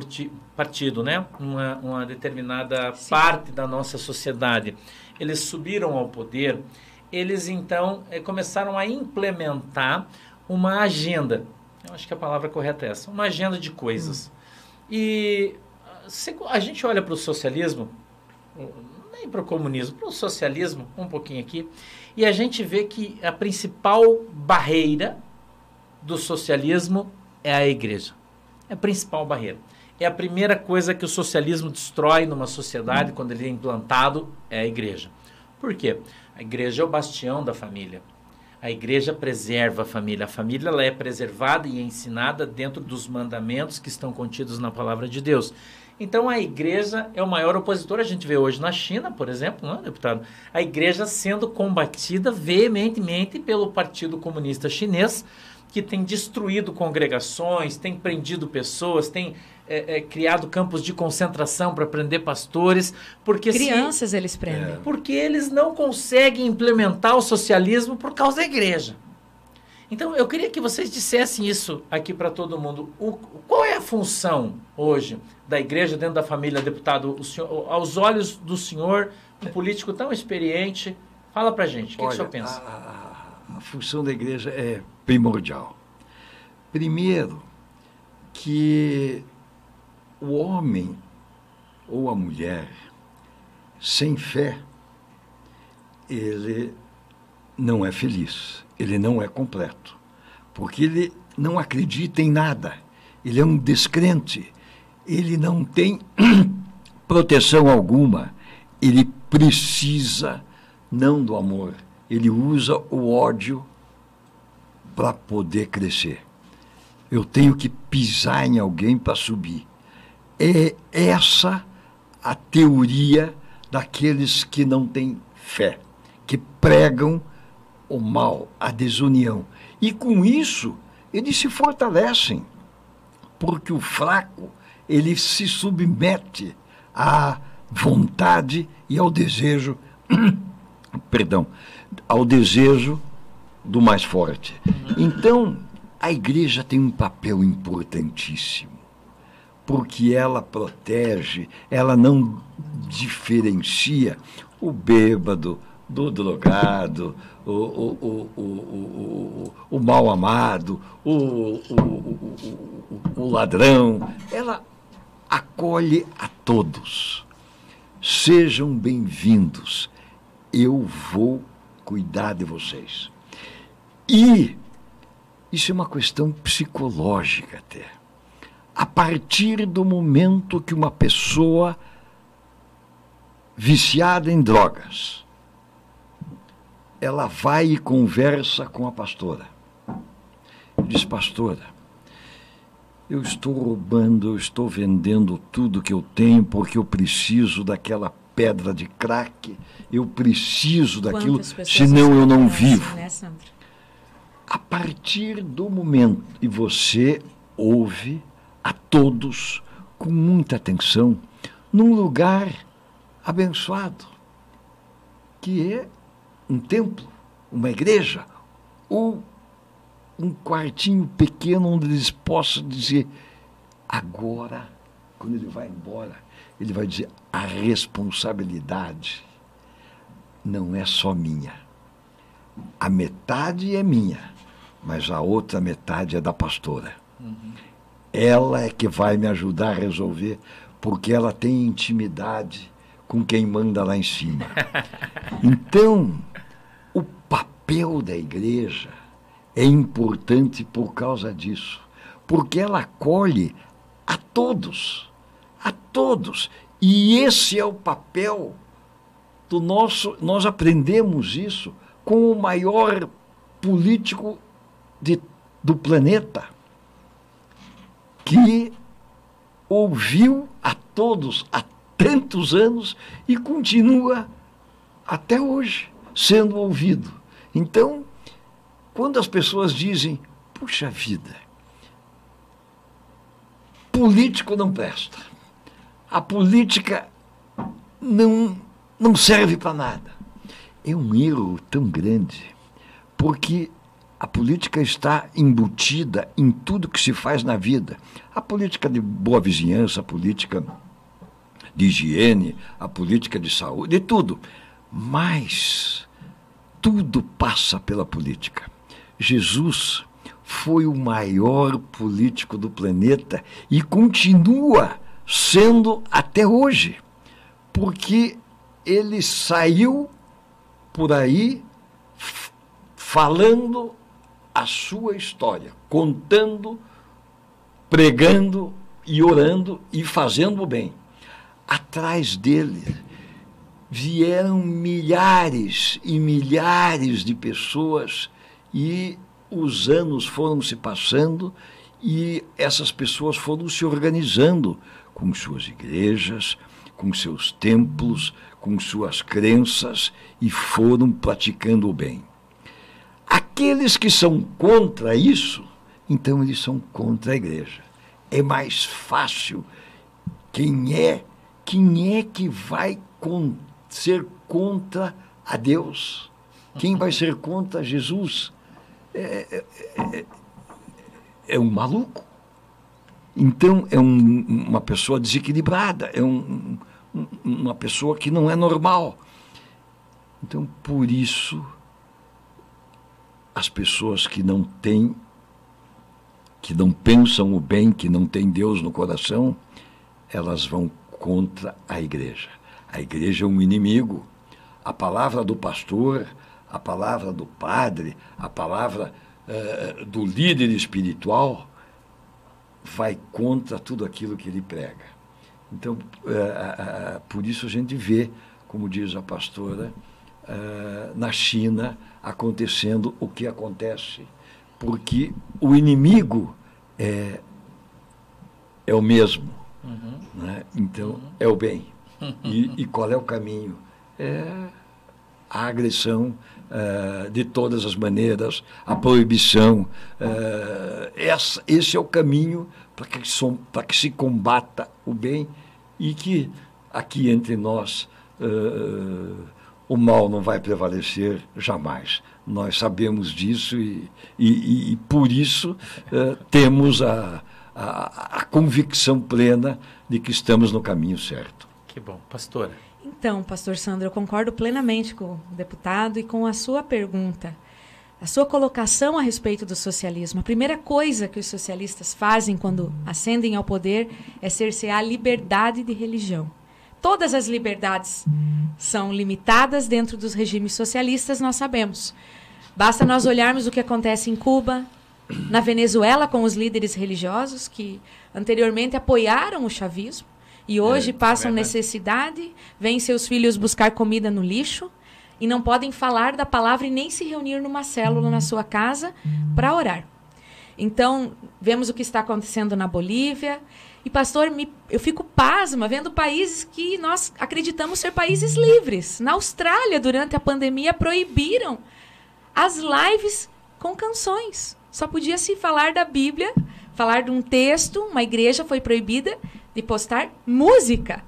partido, né, uma, uma determinada Sim. parte da nossa sociedade, eles subiram ao poder, eles então eh, começaram a implementar uma agenda. Eu acho que a palavra correta é essa, uma agenda de coisas. Hum. E se, a gente olha para o socialismo, para o comunismo, para o socialismo, um pouquinho aqui, e a gente vê que a principal barreira do socialismo é a igreja. É a principal barreira. É a primeira coisa que o socialismo destrói numa sociedade quando ele é implantado, é a igreja. Por quê? A igreja é o bastião da família. A igreja preserva a família. A família ela é preservada e ensinada dentro dos mandamentos que estão contidos na palavra de Deus. Então a igreja é o maior opositor. A gente vê hoje na China, por exemplo, não é, deputado? A igreja sendo combatida veementemente pelo Partido Comunista Chinês, que tem destruído congregações, tem prendido pessoas, tem é, é, criado campos de concentração para prender pastores, porque crianças se, eles prendem, é. porque eles não conseguem implementar o socialismo por causa da igreja. Então eu queria que vocês dissessem isso aqui para todo mundo. O, qual é a função hoje da igreja dentro da família, deputado? Senhor, aos olhos do senhor, um político tão experiente, fala para gente. O que, Olha, que o senhor pensa? A, a função da igreja é primordial. Primeiro, que o homem ou a mulher sem fé, ele não é feliz, ele não é completo, porque ele não acredita em nada, ele é um descrente, ele não tem proteção alguma, ele precisa não do amor, ele usa o ódio para poder crescer. Eu tenho que pisar em alguém para subir. É essa a teoria daqueles que não têm fé, que pregam o mal, a desunião. E com isso, eles se fortalecem, porque o fraco, ele se submete à vontade e ao desejo, perdão, ao desejo do mais forte. Então, a igreja tem um papel importantíssimo, porque ela protege, ela não diferencia o bêbado do drogado, o, o, o, o, o mal amado, o, o, o ladrão. Ela acolhe a todos. Sejam bem-vindos. Eu vou cuidar de vocês. E isso é uma questão psicológica até. A partir do momento que uma pessoa viciada em drogas, ela vai e conversa com a pastora. Diz, pastora, eu estou roubando, eu estou vendendo tudo que eu tenho porque eu preciso daquela pedra de crack, eu preciso daquilo, senão eu não vivo. Né, a partir do momento, e você ouve a todos com muita atenção, num lugar abençoado, que é um templo, uma igreja, ou um quartinho pequeno onde eles possam dizer, agora, quando ele vai embora, ele vai dizer, a responsabilidade não é só minha. A metade é minha mas a outra metade é da pastora. Uhum. Ela é que vai me ajudar a resolver, porque ela tem intimidade com quem manda lá em cima. Então, o papel da igreja é importante por causa disso, porque ela acolhe a todos, a todos. E esse é o papel do nosso. Nós aprendemos isso com o maior político de, do planeta que ouviu a todos há tantos anos e continua até hoje sendo ouvido. Então, quando as pessoas dizem, puxa vida, político não presta, a política não, não serve para nada. É um erro tão grande, porque a política está embutida em tudo que se faz na vida. A política de boa vizinhança, a política de higiene, a política de saúde, de tudo. Mas tudo passa pela política. Jesus foi o maior político do planeta e continua sendo até hoje, porque ele saiu por aí falando a sua história, contando, pregando e orando e fazendo o bem. Atrás dele vieram milhares e milhares de pessoas e os anos foram se passando e essas pessoas foram se organizando com suas igrejas, com seus templos, com suas crenças e foram praticando o bem. Aqueles que são contra isso, então eles são contra a igreja. É mais fácil quem é, quem é que vai con ser contra a Deus? Quem vai ser contra Jesus? É, é, é, é um maluco. Então, é um, uma pessoa desequilibrada, é um, um, uma pessoa que não é normal. Então, por isso, as pessoas que não têm, que não pensam o bem, que não têm Deus no coração, elas vão contra a igreja. A igreja é um inimigo. A palavra do pastor, a palavra do padre, a palavra uh, do líder espiritual vai contra tudo aquilo que ele prega. Então, uh, por isso a gente vê, como diz a pastora, na China acontecendo o que acontece, porque o inimigo é, é o mesmo. Uhum. Né? Então, uhum. é o bem. E, e, qual é o caminho? É a agressão uh, de todas as maneiras, a proibição. Uh, essa, esse é o caminho para que, que se combata o bem e que aqui entre nós uh, o mal não vai prevalecer jamais. Nós sabemos disso e, e, e por isso temos a, a, a convicção plena de que estamos no caminho certo. Que bom. Pastora. Então, pastor Sandro, eu concordo plenamente com o deputado e com a sua pergunta. A sua colocação a respeito do socialismo. A primeira coisa que os socialistas fazem quando ascendem ao poder é cercear a liberdade de religião. Todas as liberdades são limitadas dentro dos regimes socialistas, nós sabemos. Basta nós olharmos o que acontece em Cuba, na Venezuela com os líderes religiosos que anteriormente apoiaram o chavismo e hoje é, passam é necessidade, vêm seus filhos buscar comida no lixo e não podem falar da palavra e nem se reunir numa célula na sua casa para orar. Então, vemos o que está acontecendo na Bolívia. E, pastor, me, eu fico pasma vendo países que nós acreditamos ser países livres. Na Austrália, durante a pandemia, proibiram as lives com canções. Só podia se falar da Bíblia, falar de um texto, uma igreja foi proibida de postar música.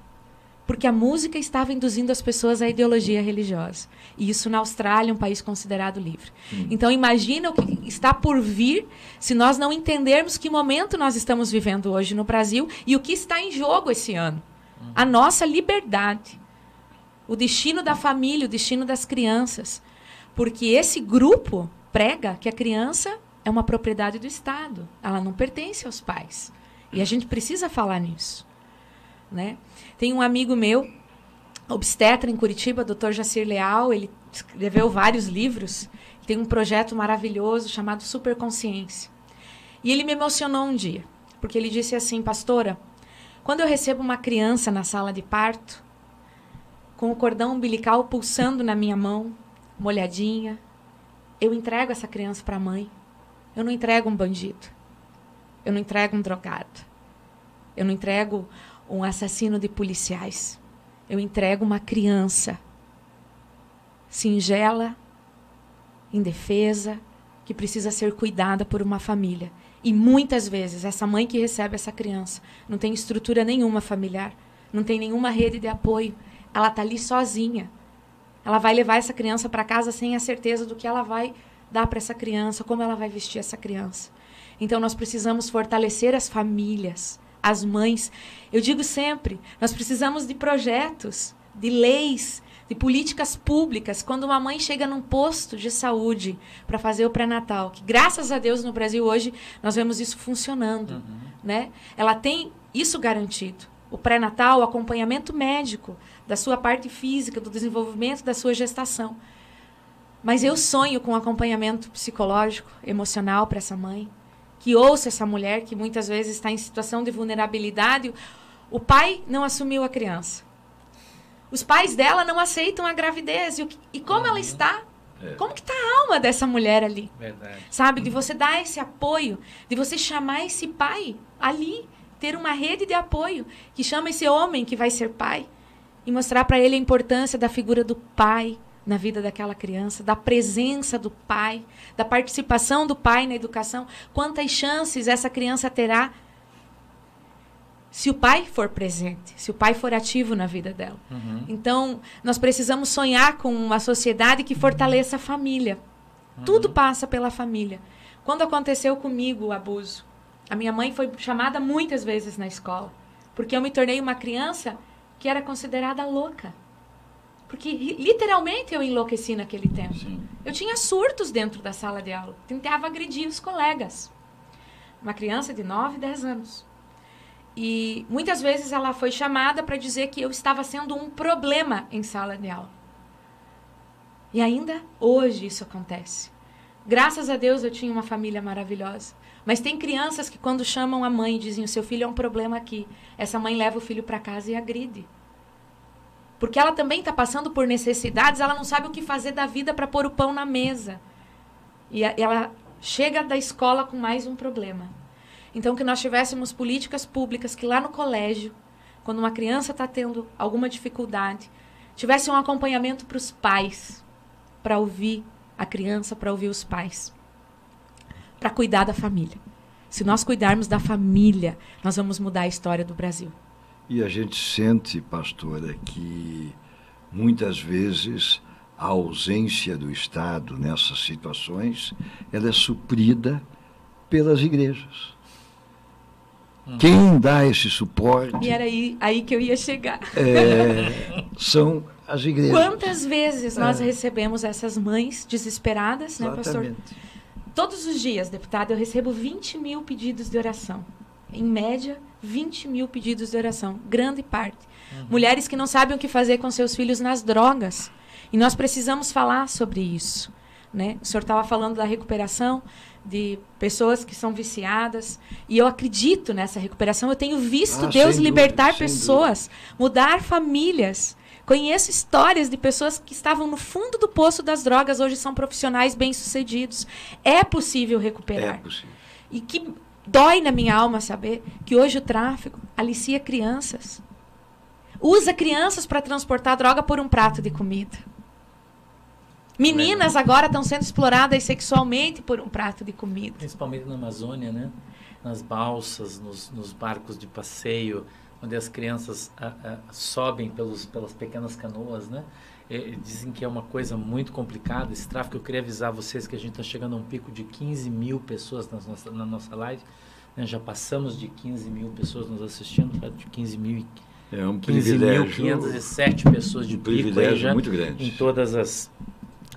Porque a música estava induzindo as pessoas à ideologia religiosa. E isso na Austrália, um país considerado livre. Hum. Então, imagina o que está por vir se nós não entendermos que momento nós estamos vivendo hoje no Brasil e o que está em jogo esse ano. Hum. A nossa liberdade. O destino da família, o destino das crianças. Porque esse grupo prega que a criança é uma propriedade do Estado. Ela não pertence aos pais. E a gente precisa falar nisso. Né? Tem um amigo meu, obstetra em Curitiba, Dr. Jacir Leal, ele escreveu vários livros, tem um projeto maravilhoso chamado Superconsciência. E ele me emocionou um dia, porque ele disse assim, pastora, quando eu recebo uma criança na sala de parto, com o cordão umbilical pulsando na minha mão, molhadinha, eu entrego essa criança para a mãe. Eu não entrego um bandido. Eu não entrego um drogado. Eu não entrego um assassino de policiais. Eu entrego uma criança singela, indefesa, que precisa ser cuidada por uma família. E muitas vezes essa mãe que recebe essa criança não tem estrutura nenhuma familiar, não tem nenhuma rede de apoio. Ela está ali sozinha. Ela vai levar essa criança para casa sem a certeza do que ela vai dar para essa criança, como ela vai vestir essa criança. Então nós precisamos fortalecer as famílias, as mães. Eu digo sempre, nós precisamos de projetos, de leis, de políticas públicas. Quando uma mãe chega num posto de saúde para fazer o pré-natal, que graças a Deus no Brasil hoje nós vemos isso funcionando, uhum. né? Ela tem isso garantido. O pré-natal, o acompanhamento médico da sua parte física, do desenvolvimento da sua gestação. Mas eu sonho com acompanhamento psicológico, emocional para essa mãe, que ouça essa mulher que muitas vezes está em situação de vulnerabilidade. O pai não assumiu a criança. Os pais dela não aceitam a gravidez. E, e como uhum. ela está? É. Como que está a alma dessa mulher ali? Verdade. Sabe? De você dar esse apoio, de você chamar esse pai ali, ter uma rede de apoio que chama esse homem que vai ser pai e mostrar para ele a importância da figura do pai, na vida daquela criança, da presença do pai, da participação do pai na educação, quantas chances essa criança terá se o pai for presente, se o pai for ativo na vida dela. Uhum. Então, nós precisamos sonhar com uma sociedade que fortaleça a família. Uhum. Tudo passa pela família. Quando aconteceu comigo o abuso, a minha mãe foi chamada muitas vezes na escola, porque eu me tornei uma criança que era considerada louca. Porque literalmente eu enlouqueci naquele tempo. Sim. Eu tinha surtos dentro da sala de aula. Tentava agredir os colegas. Uma criança de 9, 10 anos. E muitas vezes ela foi chamada para dizer que eu estava sendo um problema em sala de aula. E ainda hoje isso acontece. Graças a Deus eu tinha uma família maravilhosa. Mas tem crianças que quando chamam a mãe dizem o seu filho é um problema aqui. Essa mãe leva o filho para casa e agride. Porque ela também está passando por necessidades, ela não sabe o que fazer da vida para pôr o pão na mesa. E a, ela chega da escola com mais um problema. Então, que nós tivéssemos políticas públicas que lá no colégio, quando uma criança está tendo alguma dificuldade, tivesse um acompanhamento para os pais, para ouvir a criança, para ouvir os pais, para cuidar da família. Se nós cuidarmos da família, nós vamos mudar a história do Brasil. E a gente sente, pastora, que muitas vezes a ausência do Estado nessas situações ela é suprida pelas igrejas. Hum. Quem dá esse suporte. E era aí, aí que eu ia chegar. É, são as igrejas. Quantas vezes nós é. recebemos essas mães desesperadas, Exatamente. né, pastor? Todos os dias, deputado, eu recebo 20 mil pedidos de oração. Em média, 20 mil pedidos de oração, grande parte. Uhum. Mulheres que não sabem o que fazer com seus filhos nas drogas. E nós precisamos falar sobre isso. Né? O senhor estava falando da recuperação de pessoas que são viciadas. E eu acredito nessa recuperação. Eu tenho visto ah, Deus libertar dúvida, pessoas, mudar famílias. Conheço histórias de pessoas que estavam no fundo do poço das drogas, hoje são profissionais bem-sucedidos. É possível recuperar. É possível. E que Dói na minha alma saber que hoje o tráfico alicia crianças. Usa crianças para transportar droga por um prato de comida. Meninas agora estão sendo exploradas sexualmente por um prato de comida. Principalmente na Amazônia, né? Nas balsas, nos, nos barcos de passeio, onde as crianças a, a, sobem pelos, pelas pequenas canoas, né? É, dizem que é uma coisa muito complicada esse tráfego. Eu queria avisar vocês que a gente está chegando a um pico de 15 mil pessoas na nossa, na nossa live. Né? Já passamos de 15 mil pessoas nos assistindo, de 15 mil é um 15.507 pessoas de um pico aí já muito grande. em todas as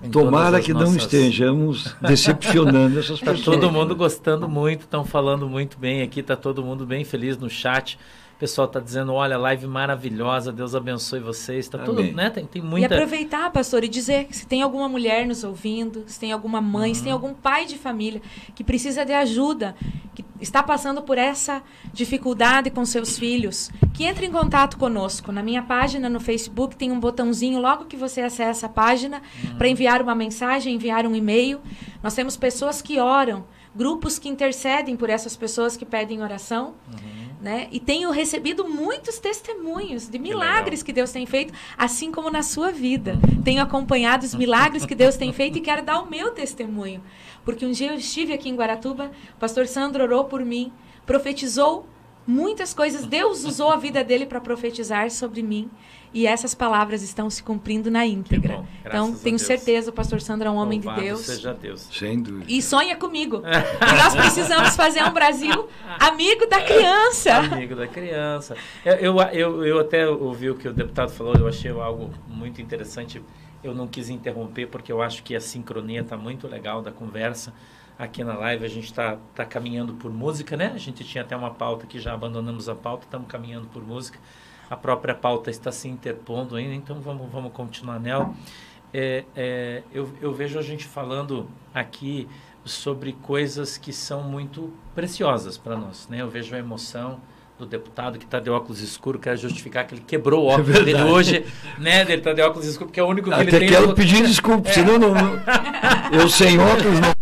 em Tomara que nossas... não estejamos decepcionando essas tá pessoas. Está todo mundo gostando muito, estão falando muito bem aqui, está todo mundo bem feliz no chat. O pessoal está dizendo, olha, live maravilhosa, Deus abençoe vocês. Tá tudo, né? Tem, tem muita... E aproveitar, pastor, e dizer que se tem alguma mulher nos ouvindo, se tem alguma mãe, uhum. se tem uhum. algum pai de família que precisa de ajuda, que está passando por essa dificuldade com seus filhos, que entre em contato conosco. Na minha página no Facebook tem um botãozinho, logo que você acessa a página, uhum. para enviar uma mensagem, enviar um e-mail. Nós temos pessoas que oram, grupos que intercedem por essas pessoas que pedem oração. Uhum. Né? E tenho recebido muitos testemunhos de milagres que, que Deus tem feito, assim como na sua vida. Tenho acompanhado os milagres que Deus tem feito e quero dar o meu testemunho. Porque um dia eu estive aqui em Guaratuba, o pastor Sandro orou por mim, profetizou muitas coisas. Deus usou a vida dele para profetizar sobre mim. E essas palavras estão se cumprindo na íntegra. Então, tenho certeza, o pastor Sandro é um homem Louvado de Deus. Seja Deus. Sem dúvida. E sonha comigo. e nós precisamos fazer um Brasil amigo da criança. Amigo da criança. Eu, eu, eu, eu até ouvi o que o deputado falou, eu achei algo muito interessante. Eu não quis interromper, porque eu acho que a sincronia está muito legal da conversa aqui na live. A gente está tá caminhando por música, né? A gente tinha até uma pauta que já abandonamos a pauta, estamos caminhando por música a própria pauta está se interpondo ainda, então vamos, vamos continuar nela. É, é, eu, eu vejo a gente falando aqui sobre coisas que são muito preciosas para nós. Né? Eu vejo a emoção do deputado que está de óculos escuros, quer justificar que ele quebrou o é óculos é dele hoje, né? Ele está de óculos escuros, porque é o único que Até ele tem. Até quero pedir desculpa, é. senão não, não, eu sem óculos não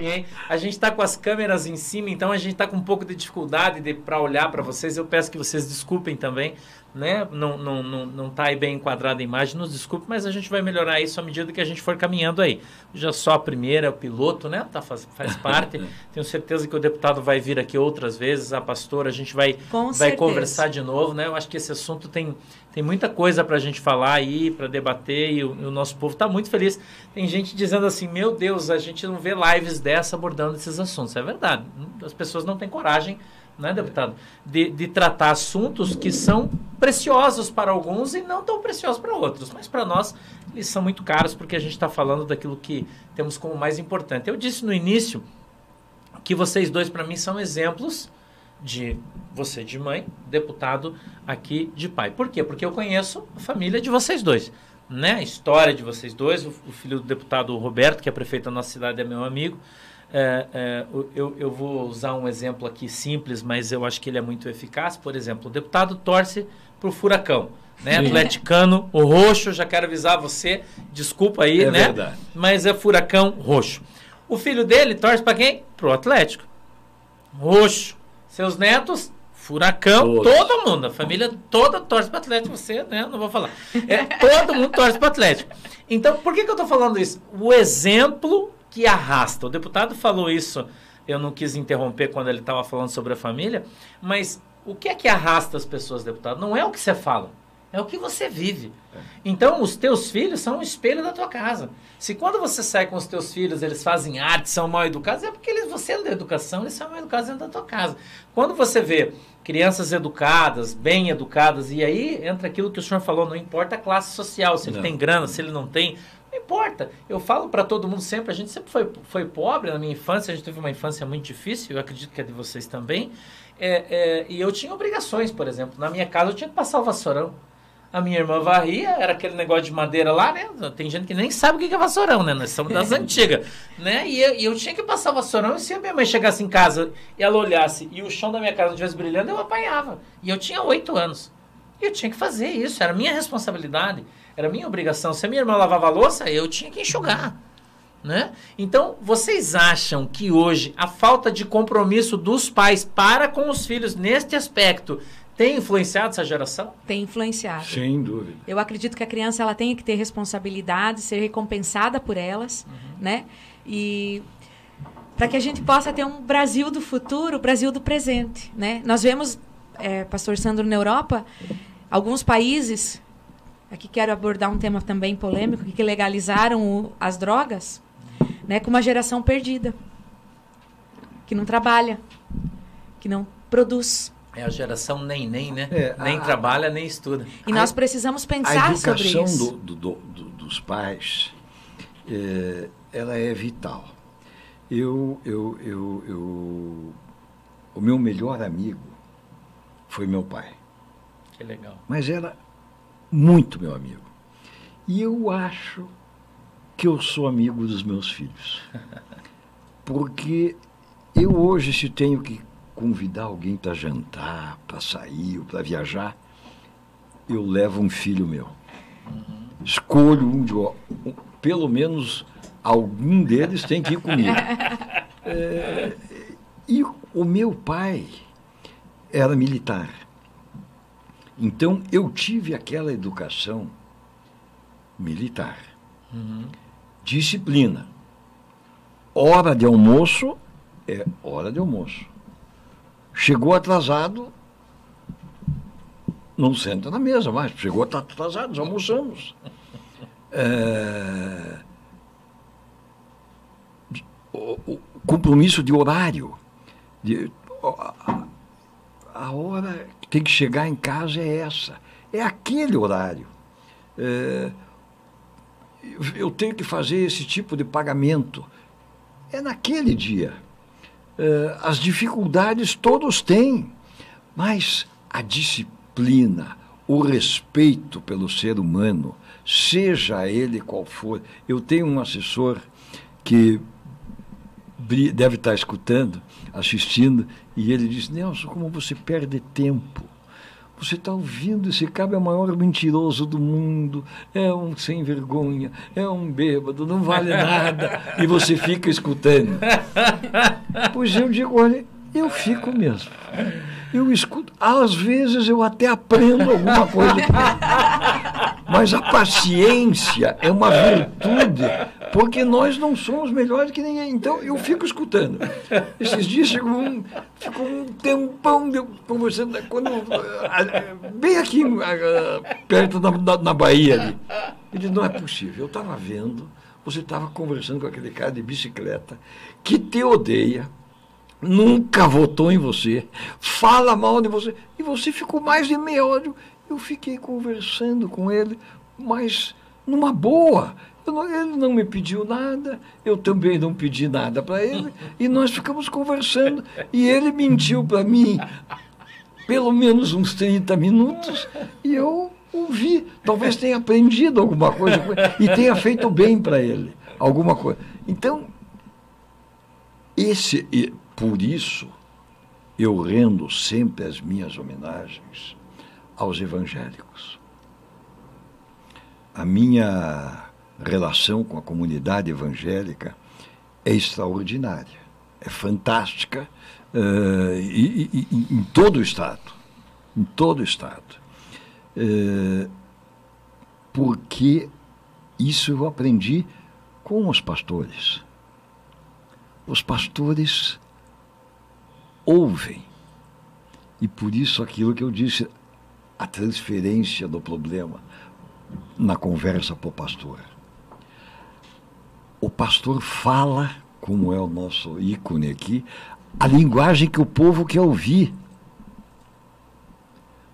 hein? A gente está com as câmeras em cima, então a gente está com um pouco de dificuldade de, para olhar para vocês. Eu peço que vocês desculpem também, né? Não, não, não, não tá aí bem enquadrada a imagem, nos desculpe, mas a gente vai melhorar isso à medida que a gente for caminhando aí. Já só a primeira, é o piloto, né? Tá, faz, faz parte. Tenho certeza que o deputado vai vir aqui outras vezes, a pastora, a gente vai, vai conversar de novo, né? Eu acho que esse assunto tem tem muita coisa para a gente falar aí, para debater, e o, o, nosso povo está muito feliz. Tem gente dizendo assim: meu Deus, a gente não vê lives dessa abordando esses assuntos. É verdade. As pessoas não têm coragem, né, deputado, de, de tratar assuntos que são preciosos para alguns e não tão preciosos para outros. Mas para nós, eles são muito caros porque a gente está falando daquilo que temos como mais importante. Eu disse no início que vocês dois, para mim, são exemplos de você de mãe, deputado aqui de pai. Por quê? Porque eu conheço a família de vocês dois. Né? A história de vocês dois, o, o filho do deputado Roberto, que é prefeito da nossa cidade, é meu amigo. É, é, eu, eu vou usar um exemplo aqui simples, mas eu acho que ele é muito eficaz. Por exemplo, o deputado torce para o furacão. Né? Atleticano, o roxo, já quero avisar você, desculpa aí, é né? Verdade. Mas é furacão roxo. O filho dele torce para quem? Pro Atlético. Roxo. Seus netos, furacão, Todos. todo mundo, a família toda torce para Atlético, você, né? Não vou falar. É, todo mundo torce para Atlético. Então, por que, que eu estou falando isso? O exemplo que arrasta. O deputado falou isso, eu não quis interromper quando ele estava falando sobre a família, mas o que é que arrasta as pessoas, deputado? Não é o que você fala. É o que você vive. Então, os teus filhos são um espelho da tua casa. Se quando você sai com os teus filhos, eles fazem arte, são mal educados, é porque eles, você é da educação, eles são mal educados dentro da tua casa. Quando você vê crianças educadas, bem educadas, e aí entra aquilo que o senhor falou, não importa a classe social, se ele tem grana, se ele não tem, não importa. Eu falo para todo mundo sempre, a gente sempre foi, foi pobre na minha infância, a gente teve uma infância muito difícil, eu acredito que é de vocês também. É, é, e eu tinha obrigações, por exemplo. Na minha casa eu tinha que passar o vassourão. A minha irmã varria, era aquele negócio de madeira lá, né? Tem gente que nem sabe o que é vassourão, né? Nós somos das antigas, né? E eu, e eu, tinha que passar vassourão e se a minha mãe chegasse em casa e ela olhasse e o chão da minha casa estivesse brilhando, eu apanhava. E eu tinha oito anos. E eu tinha que fazer isso, era minha responsabilidade, era minha obrigação. Se a minha irmã lavava a louça, eu tinha que enxugar. Né? Então, vocês acham que hoje a falta de compromisso dos pais para com os filhos neste aspecto tem influenciado essa geração? Tem influenciado. Sem dúvida. Eu acredito que a criança ela tem que ter responsabilidade, ser recompensada por elas, uhum. né? E para que a gente possa ter um Brasil do futuro, o Brasil do presente, né? Nós vemos, é, Pastor Sandro, na Europa, alguns países, aqui quero abordar um tema também polêmico, que legalizaram o, as drogas, né? Com uma geração perdida, que não trabalha, que não produz, é a geração nem nem, né? É, nem a, trabalha, nem estuda. E nós precisamos pensar sobre isso. A educação do, do, do, dos pais, é, ela é vital. Eu, eu, eu, eu, o meu melhor amigo foi meu pai. Que legal. Mas era muito meu amigo. E eu acho que eu sou amigo dos meus filhos. Porque eu hoje, se tenho que convidar alguém para jantar, para sair ou para viajar, eu levo um filho meu. Uhum. Escolho um de um, pelo menos algum deles tem que ir comigo. É, e o meu pai era militar. Então eu tive aquela educação militar. Uhum. Disciplina. Hora de almoço é hora de almoço. Chegou atrasado, não senta na mesa mais. Chegou atrasado, já almoçamos. É, o, compromisso de horário. De, a, hora tem que chegar em casa é essa. É aquele horário. É, eu tenho que fazer esse tipo de pagamento. É naquele dia. É, as dificuldades todos têm, mas a disciplina, o respeito pelo ser humano, seja ele qual for. Eu tenho um assessor que deve estar escutando, assistindo, e ele diz: Nelson, como você perde tempo. Você está ouvindo, esse cabo é o maior mentiroso do mundo, é um sem vergonha, é um bêbado, não vale nada. e você fica escutando. Pois eu digo, olha, eu fico mesmo eu escuto. Às vezes eu até aprendo alguma coisa. Mas a paciência é uma virtude, porque nós não somos melhores que ninguém. Então eu fico escutando. Esses dias chegou um, ficou um tempão de, conversando, quando, bem aqui, perto da, da, na Bahia ali. Ele disse, não é possível, eu estava vendo, você estava conversando com aquele cara de bicicleta que te odeia nunca votou em você, fala mal de você, e você ficou mais de meia hora. Eu fiquei conversando com ele, mas numa boa. Não, ele não me pediu nada, eu também não pedi nada para ele, e nós ficamos conversando. E ele mentiu para mim pelo menos uns 30 minutos, e eu ouvi. Talvez tenha aprendido alguma coisa e tenha feito bem para ele, alguma coisa. Então, esse por isso, eu rendo sempre as minhas homenagens aos evangélicos. A minha relação com a comunidade evangélica é extraordinária, é fantástica uh, e, e, e, em todo o Estado. Em todo o Estado. Uh, porque isso eu aprendi com os pastores. Os pastores ouvem. E por isso aquilo que eu disse, a transferência do problema na conversa para o pastor. O pastor fala, como é o nosso ícone aqui, a linguagem que o povo quer ouvir.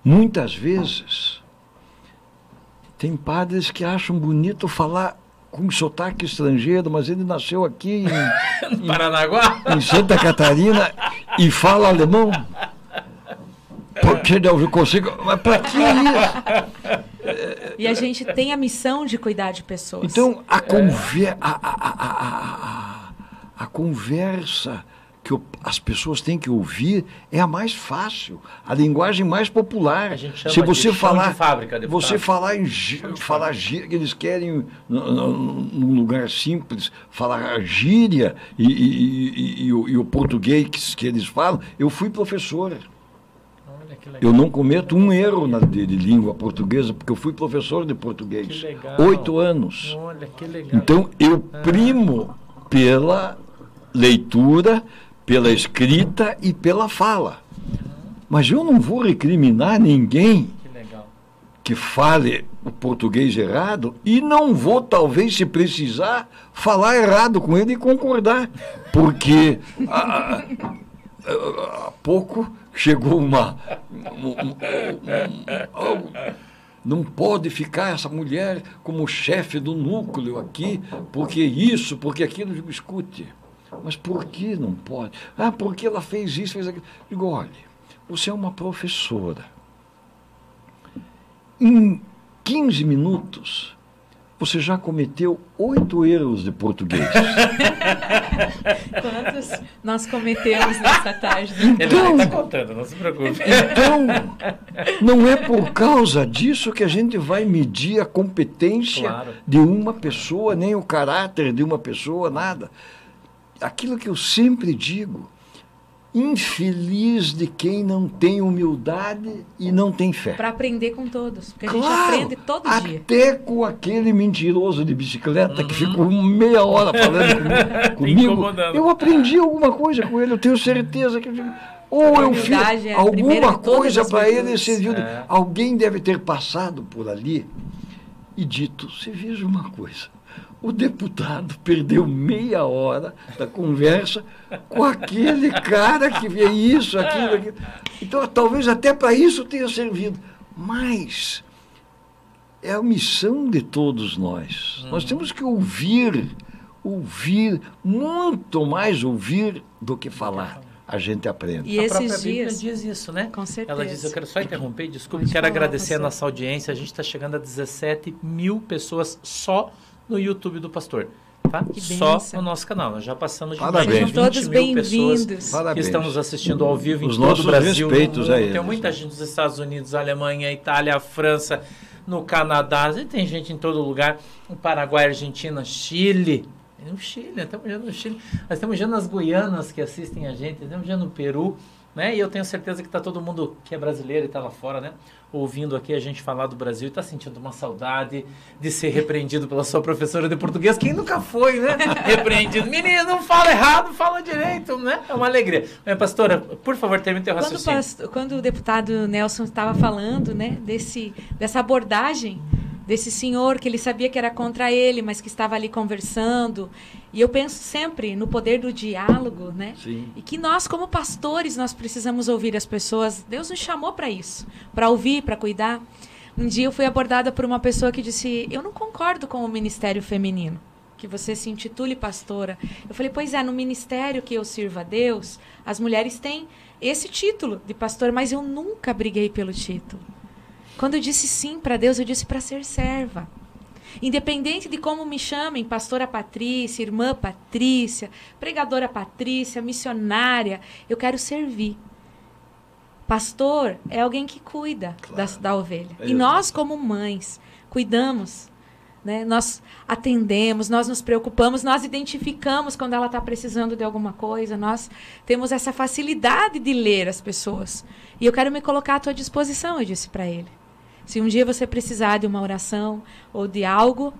Muitas vezes, tem padres que acham bonito falar com sotaque estrangeiro, mas ele nasceu aqui em, em Paranaguá, em Santa Catarina e fala alemão. Porque eu consigo. Mas para que isso? E a gente tem a missão de cuidar de pessoas. Então, a, conver a, a, a, a, conversa que as pessoas têm que ouvir é a mais fácil, a linguagem mais popular. Se você falar, de fábrica, você falar em falar gíria, eles querem num lugar simples falar gíria e, e, e, e, o, e o português que, que eles falam. Eu fui professor. Eu não cometo um erro na, de, de, língua portuguesa, porque eu fui professor de português. Oito anos. Olha, então, eu primo pela leitura, pela escrita e pela fala. Mas eu não vou recriminar ninguém que fale o português errado e não vou, talvez, se precisar, falar errado com ele e concordar. Porque há, há pouco chegou uma. Um, um, um, não pode ficar essa mulher como chefe do núcleo aqui, porque isso, porque aquilo. Escute. Mas por que não pode? Ah, porque ela fez isso, fez aquilo. Digo, olha, você é uma professora. Em 15 minutos, você já cometeu oito erros de português. Quantos nós cometemos nessa tarde? Ele Então- está contando, não se preocupe. Então, não é por causa disso que a gente vai medir a competência Claro. de uma pessoa, nem o caráter de uma pessoa, nada. Aquilo que eu sempre digo, infeliz de quem não tem humildade e não tem fé. Para aprender com todos. Porque a gente aprende todo dia. Até com aquele mentiroso de bicicleta que ficou meia hora falando comigo, comigo, eu aprendi alguma coisa com ele, eu tenho certeza que. Ou eu fiz humildade é a primeira alguma coisa para ele serviu. de- É. Alguém deve ter passado por ali e dito: você veja uma coisa. O deputado perdeu meia hora da conversa com aquele cara que vê isso, aquilo, aquilo. Então, talvez até para isso tenha servido. Mas é a missão de todos nós. Nós temos que ouvir, ouvir, muito mais ouvir do que falar. A gente aprende. E a esses própria Bíblia dias. diz isso, né? Com certeza. Ela diz, eu quero só interromper, desculpe, quero falar, agradecer a nossa audiência. A gente está chegando a 17 mil pessoas só no YouTube do Pastor. Tá? Que Só no nosso canal. Nós já passamos de Parabéns. mais de Sejam 20 todos mil pessoas bem-vindos. que Parabéns. estão nos assistindo ao vivo em Os todo nossos o Brasil. no respeitos mundo. eles, Tem muita gente dos Estados Unidos, Alemanha, Itália, França, no Canadá. E tem gente em todo lugar. No Paraguai, Argentina, Chile. No Chile, estamos já no Chile. Nós estamos já nas Guianas que assistem a gente, estamos já no Peru. Né? E eu tenho certeza que está todo mundo que é brasileiro e está lá fora, né? Ouvindo aqui a gente falar do Brasil e está sentindo uma saudade de ser repreendido pela sua professora de português. Quem nunca foi, né? Repreendido. Menino, não fala errado, fala direito, né? É uma alegria. Mas, pastora, por favor, termine teu Quando, o raciocínio. pasto- quando o deputado Nelson estava falando, né, desse, dessa abordagem desse senhor que ele sabia que era contra ele, mas que estava ali conversando, e eu penso sempre no poder do diálogo, né? Sim. E que nós, como pastores, nós precisamos ouvir as pessoas. Deus nos chamou para isso, para ouvir, para cuidar. Um dia eu fui abordada por uma pessoa que disse: Eu não concordo com o ministério feminino, que você se intitule pastora. Eu falei: Pois é, no ministério que eu sirvo a Deus, as mulheres têm esse título de pastor, mas eu nunca briguei pelo título. Quando eu disse sim para Deus, eu disse para ser serva. Independente de como me chamem, pastora Patrícia, irmã Patrícia, pregadora Patrícia, missionária, eu quero servir. Pastor é alguém que cuida da, da ovelha. É e nós, como mães, cuidamos. Né? Nós atendemos, nós nos preocupamos, nós identificamos quando ela está precisando de alguma coisa, nós temos essa facilidade de ler as pessoas. E eu quero me colocar à tua disposição, eu disse para ele. Se um dia você precisar de uma oração ou de algo,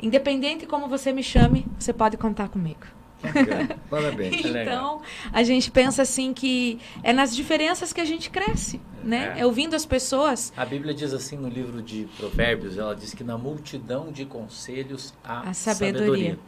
independente como você me chame, você pode contar comigo. Bacana. Parabéns. legal. Então, a gente pensa assim que é nas diferenças que a gente cresce, né? É. É ouvindo as pessoas, A Bíblia diz assim no livro de Provérbios, ela diz que na multidão de conselhos há A sabedoria. sabedoria.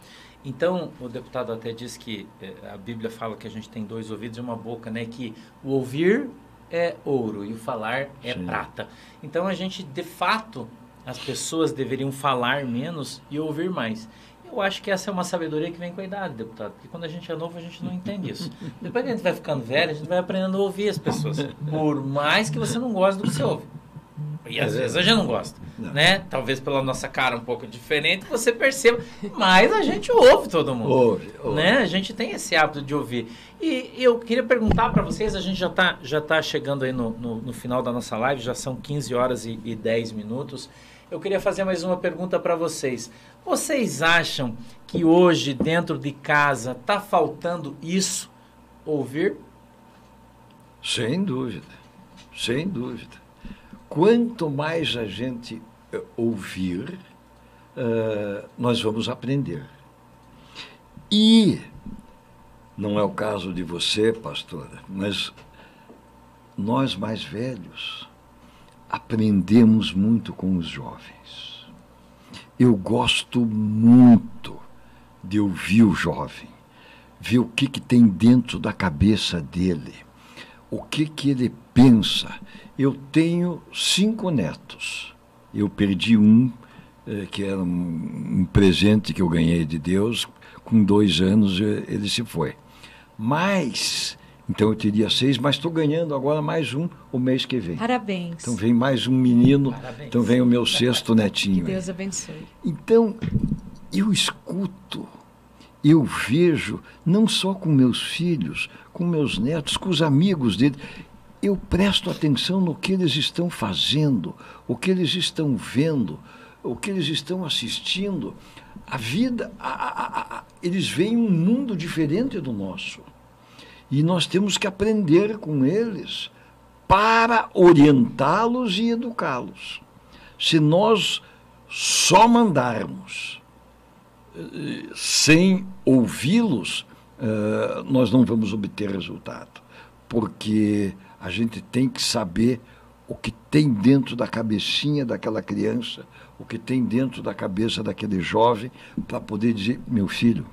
Então, o deputado até diz que eh, a Bíblia fala que a gente tem dois ouvidos e uma boca, né? Que o ouvir é ouro e o falar é Sim. prata. Então, a gente, de fato, as pessoas deveriam falar menos e ouvir mais. Eu acho que essa é uma sabedoria que vem com a idade, deputado. Porque quando a gente é novo, a gente não entende isso. Depois que a gente vai ficando velho, a gente vai aprendendo a ouvir as pessoas. Por mais que você não goste do que você ouve. E às vezes a gente não gosta, Não. né? Talvez pela nossa cara um pouco diferente, você perceba. Mas a gente ouve todo mundo. Ouve, ouve. Né? A gente tem esse hábito de ouvir. E eu queria perguntar para vocês, a gente já está já tá chegando aí no, no, no final da nossa live, já são 15 horas e, e 10 minutos. Eu queria fazer mais uma pergunta para vocês. Vocês acham que hoje, dentro de casa, está faltando isso? Ouvir? Sem dúvida, sem dúvida. Quanto mais a gente eh, ouvir, eh, nós vamos aprender. E não é o caso de você, pastora, mas nós mais velhos aprendemos muito com os jovens. Eu gosto muito de ouvir o jovem, ver o que, que tem dentro da cabeça dele o que, que ele pensa. Eu tenho cinco netos. Eu perdi um, eh, que era um, um presente que eu ganhei de Deus. Com dois anos eh, ele se foi. Mas Então eu teria seis, mas estou ganhando agora mais um o mês que vem. Parabéns. Então vem mais um menino, Parabéns. então vem o meu sexto netinho. Que. Deus abençoe. Então, eu escuto, eu vejo, não só com meus filhos, com meus netos, com os amigos dele, eu presto atenção no que eles estão fazendo, o que eles estão vendo, o que eles estão assistindo. A vida, a- a- a- eles veem um mundo diferente do nosso. E nós temos que aprender com eles para orientá-los e educá-los. Se nós só mandarmos eh, sem ouvi-los, eh, nós não vamos obter resultado. Porque a gente tem que saber o que tem dentro da cabecinha daquela criança, o que tem dentro da cabeça daquele jovem, para poder dizer: meu filho,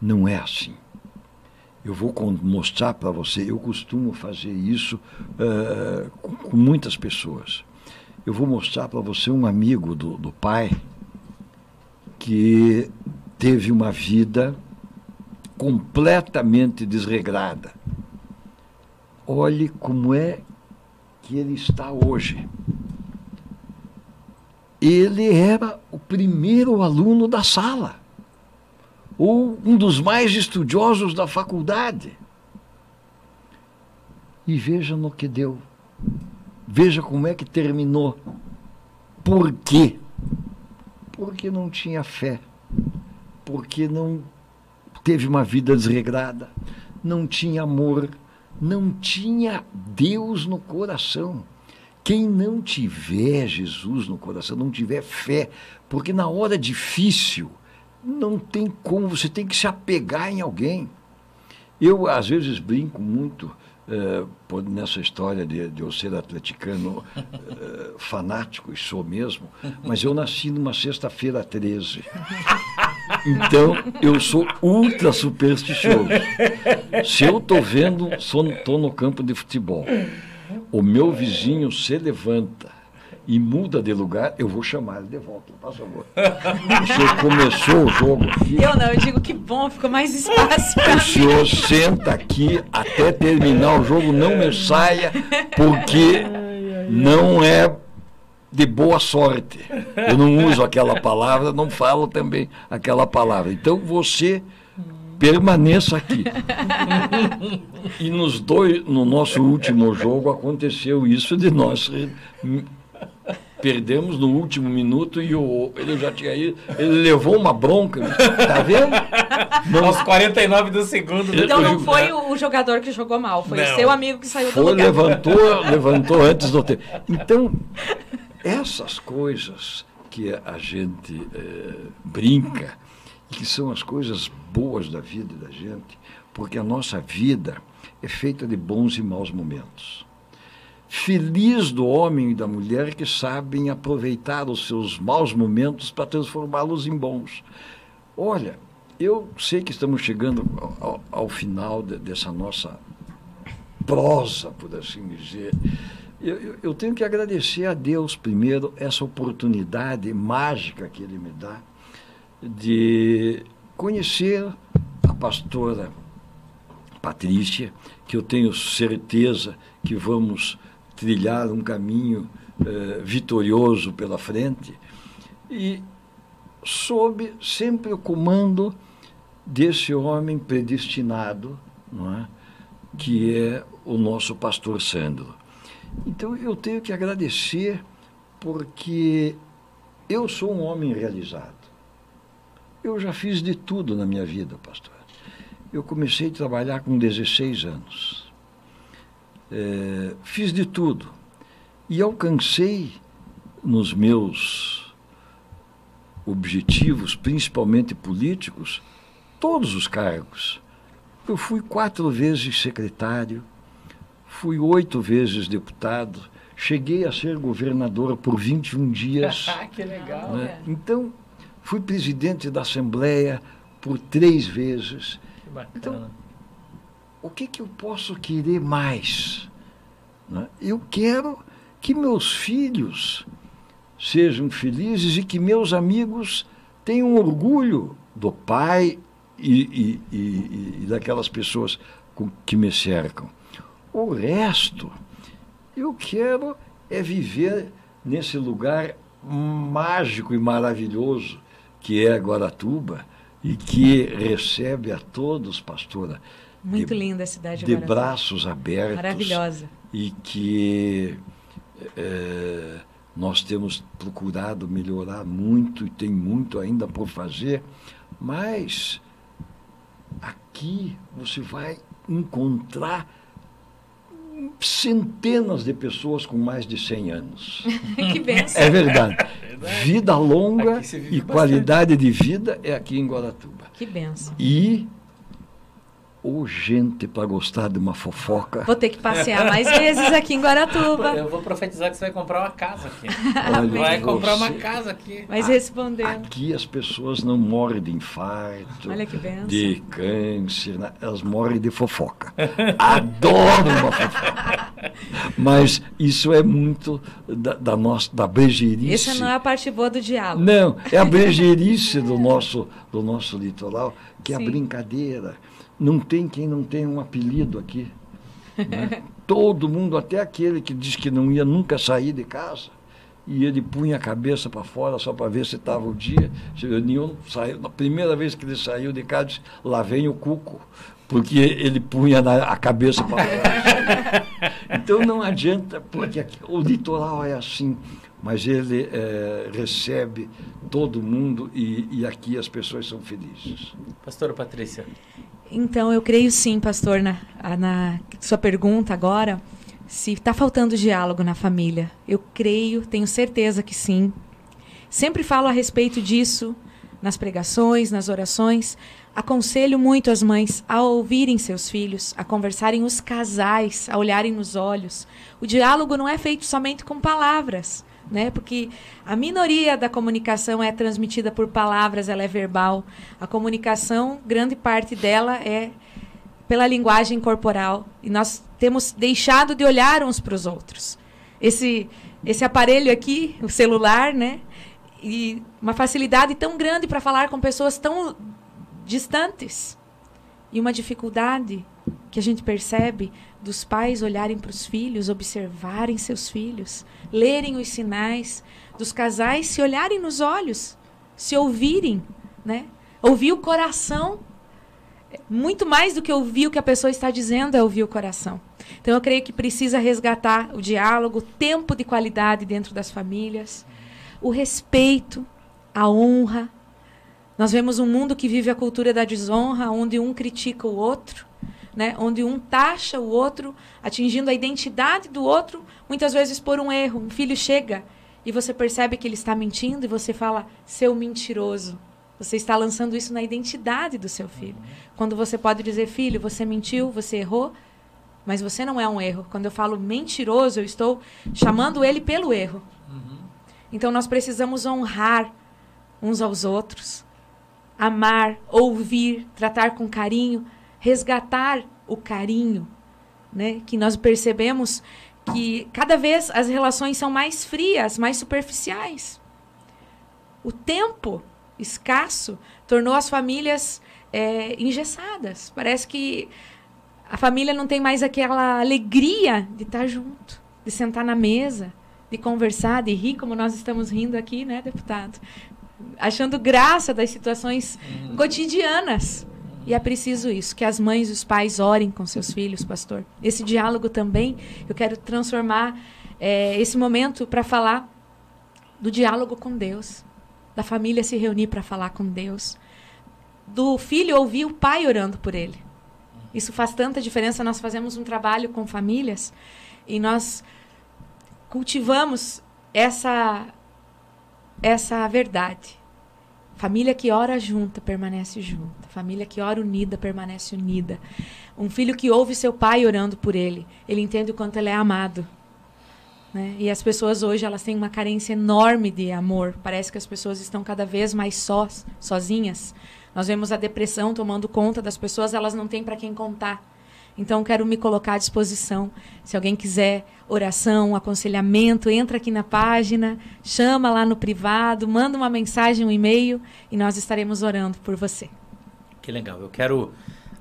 não é assim. Eu vou mostrar para você, eu costumo fazer isso com, com muitas pessoas. Eu vou mostrar para você um amigo do, do pai que teve uma vida completamente desregrada. Olhe como é que ele está hoje. Ele era o primeiro aluno da sala, ou um dos mais estudiosos da faculdade. E veja no que deu. Veja como é que terminou. Por quê? Porque não tinha fé. Porque não teve uma vida desregrada. Não tinha amor. Não tinha Deus no coração. Quem não tiver Jesus no coração, não tiver fé, porque na hora difícil, não tem como, você tem que se apegar em alguém. Eu, às vezes, brinco muito eh, nessa história de, de eu ser atleticano eh, fanático, e sou mesmo, mas eu nasci numa sexta-feira 13. Então, eu sou ultra supersticioso. Se eu estou vendo, estou no campo de futebol, o meu vizinho se levanta e muda de lugar, eu vou chamar ele de volta, por favor. Senhor começou o jogo aqui. Eu não, eu digo que bom, ficou mais espaço para O senhor senta aqui até terminar o jogo, não me saia, porque não é de boa sorte. Eu não uso aquela palavra, não falo também aquela palavra. Então você permaneça aqui. E nos dois, no nosso último jogo aconteceu isso de nós perdemos no último minuto e o, ele já tinha ido, ele levou uma bronca, tá vendo? Não Aos 49 do segundo. do Então não foi né? o, jogador que jogou mal, foi Não. o seu amigo que saiu do Foi, lugar. levantou, levantou antes do tempo. Então, essas coisas que a gente eh, brinca, e que são as coisas boas da vida da gente, porque a nossa vida é feita de bons e maus momentos. Feliz do homem e da mulher que sabem aproveitar os seus maus momentos para transformá-los em bons. Olha, eu sei que estamos chegando ao, ao- ao final de- dessa nossa prosa, por assim dizer. Eu, eu- tenho que agradecer a Deus, primeiro, essa oportunidade mágica que Ele me dá de conhecer a pastora Patrícia, que eu tenho certeza que vamos trilhar um caminho eh, vitorioso pela frente, e sob sempre o comando desse homem predestinado, não é? que é o nosso pastor Sandro. Então eu tenho que agradecer porque eu sou um homem realizado. Eu já fiz de tudo na minha vida, pastor. Eu comecei a trabalhar com 16 anos. É, fiz de tudo. E alcancei nos meus objetivos, principalmente políticos, todos os cargos. Eu fui quatro vezes secretário, fui oito vezes deputado, cheguei a ser governador por 21 dias. que legal. né? Então, fui presidente da Assembleia por três vezes. Que bacana. Então, o que, que eu posso querer mais? né? Eu quero que meus filhos sejam felizes e que meus amigos tenham orgulho do pai e, e- e- e daquelas pessoas que me cercam. O resto, eu quero é viver nesse lugar mágico e maravilhoso que é Guaratuba e que recebe a todos, pastora. Muito de, linda a cidade de Guaratuba. braços abertos. Maravilhosa. E que é, nós temos procurado melhorar muito e tem muito ainda por fazer, mas aqui você vai encontrar centenas de pessoas com mais de 100 anos. que benção. É verdade. Vida longa e bastante. qualidade de vida é aqui em Guaratuba. Que benção. E Ô, gente, para gostar de uma fofoca. Vou ter que passear mais vezes aqui em Guaratuba. Eu vou profetizar que você vai comprar uma casa aqui. Olha, vai você... comprar uma casa aqui. Mas respondendo. Aqui as pessoas não morrem de infarto, Olha que benção. de câncer, né? elas morrem de fofoca. Adoro uma fofoca. Mas isso é muito da, da nossa da brejeirice. Essa não é a parte boa do diálogo. Não, é a brejeirice do nosso, do nosso litoral, que Sim. é a brincadeira não tem quem não tenha um apelido aqui. Né? Todo mundo, até aquele que diz que não ia nunca sair de casa, e ele punha a cabeça para fora só para ver se estava o dia. Nenhum saiu, na primeira vez que ele saiu de casa, disse, lá vem o cuco, porque ele punha na, a cabeça para fora. então não adianta, porque aqui, o litoral é assim, mas ele é, recebe todo mundo e, e aqui as pessoas são felizes. Pastora Patrícia. Então, eu creio sim, pastor, na, na sua pergunta agora, se está faltando diálogo na família. Eu creio, tenho certeza que sim. Sempre falo a respeito disso nas pregações, nas orações. Aconselho muito as mães a ouvirem seus filhos, a conversarem os casais, a olharem nos olhos. O diálogo não é feito somente com palavras né? Porque a minoria da comunicação é transmitida por palavras, ela é verbal. A comunicação, grande parte dela é pela linguagem corporal. E nós temos deixado de olhar uns para os outros. Esse esse aparelho aqui, o celular, né? E uma facilidade tão grande para falar com pessoas tão distantes. E uma dificuldade que a gente percebe dos pais olharem para os filhos, observarem seus filhos, lerem os sinais, dos casais se olharem nos olhos, se ouvirem, né? Ouvir o coração. Muito mais do que ouvir o que a pessoa está dizendo é ouvir o coração. Então eu creio que precisa resgatar o diálogo, o tempo de qualidade dentro das famílias, o respeito, a honra. Nós vemos um mundo que vive a cultura da desonra, onde um critica o outro, né, onde um taxa o outro, atingindo a identidade do outro, muitas vezes por um erro. Um filho chega e você percebe que ele está mentindo e você fala, seu mentiroso. Você está lançando isso na identidade do seu filho. Quando você pode dizer, filho, você mentiu, você errou, mas você não é um erro. Quando eu falo mentiroso, eu estou chamando ele pelo erro. Uhum. Então nós precisamos honrar uns aos outros, amar, ouvir, tratar com carinho, resgatar o carinho, né? Que nós percebemos que cada vez as relações são mais frias, mais superficiais. O tempo escasso tornou as famílias é, engessadas. Parece que a família não tem mais aquela alegria de estar junto, de sentar na mesa, de conversar, de rir, como nós estamos rindo aqui, né, deputado? Achando graça das situações uhum. cotidianas. E é preciso isso, que as mães e os pais orem com seus filhos, pastor. Esse diálogo também, eu quero transformar é, esse momento para falar do diálogo com Deus, da família se reunir para falar com Deus, do filho ouvir o pai orando por ele. Isso faz tanta diferença. Nós fazemos um trabalho com famílias e nós cultivamos essa essa verdade Família que ora junta permanece junta. Família que ora unida permanece unida. Um filho que ouve seu pai orando por ele, ele entende o quanto ele é amado. Né? E as pessoas hoje elas têm uma carência enorme de amor. Parece que as pessoas estão cada vez mais sós, sozinhas. Nós vemos a depressão tomando conta das pessoas, elas não têm para quem contar. Então, quero me colocar à disposição. Se alguém quiser oração, aconselhamento, entra aqui na página, chama lá no privado, manda uma mensagem, um e-mail e nós estaremos orando por você. Que legal. Eu quero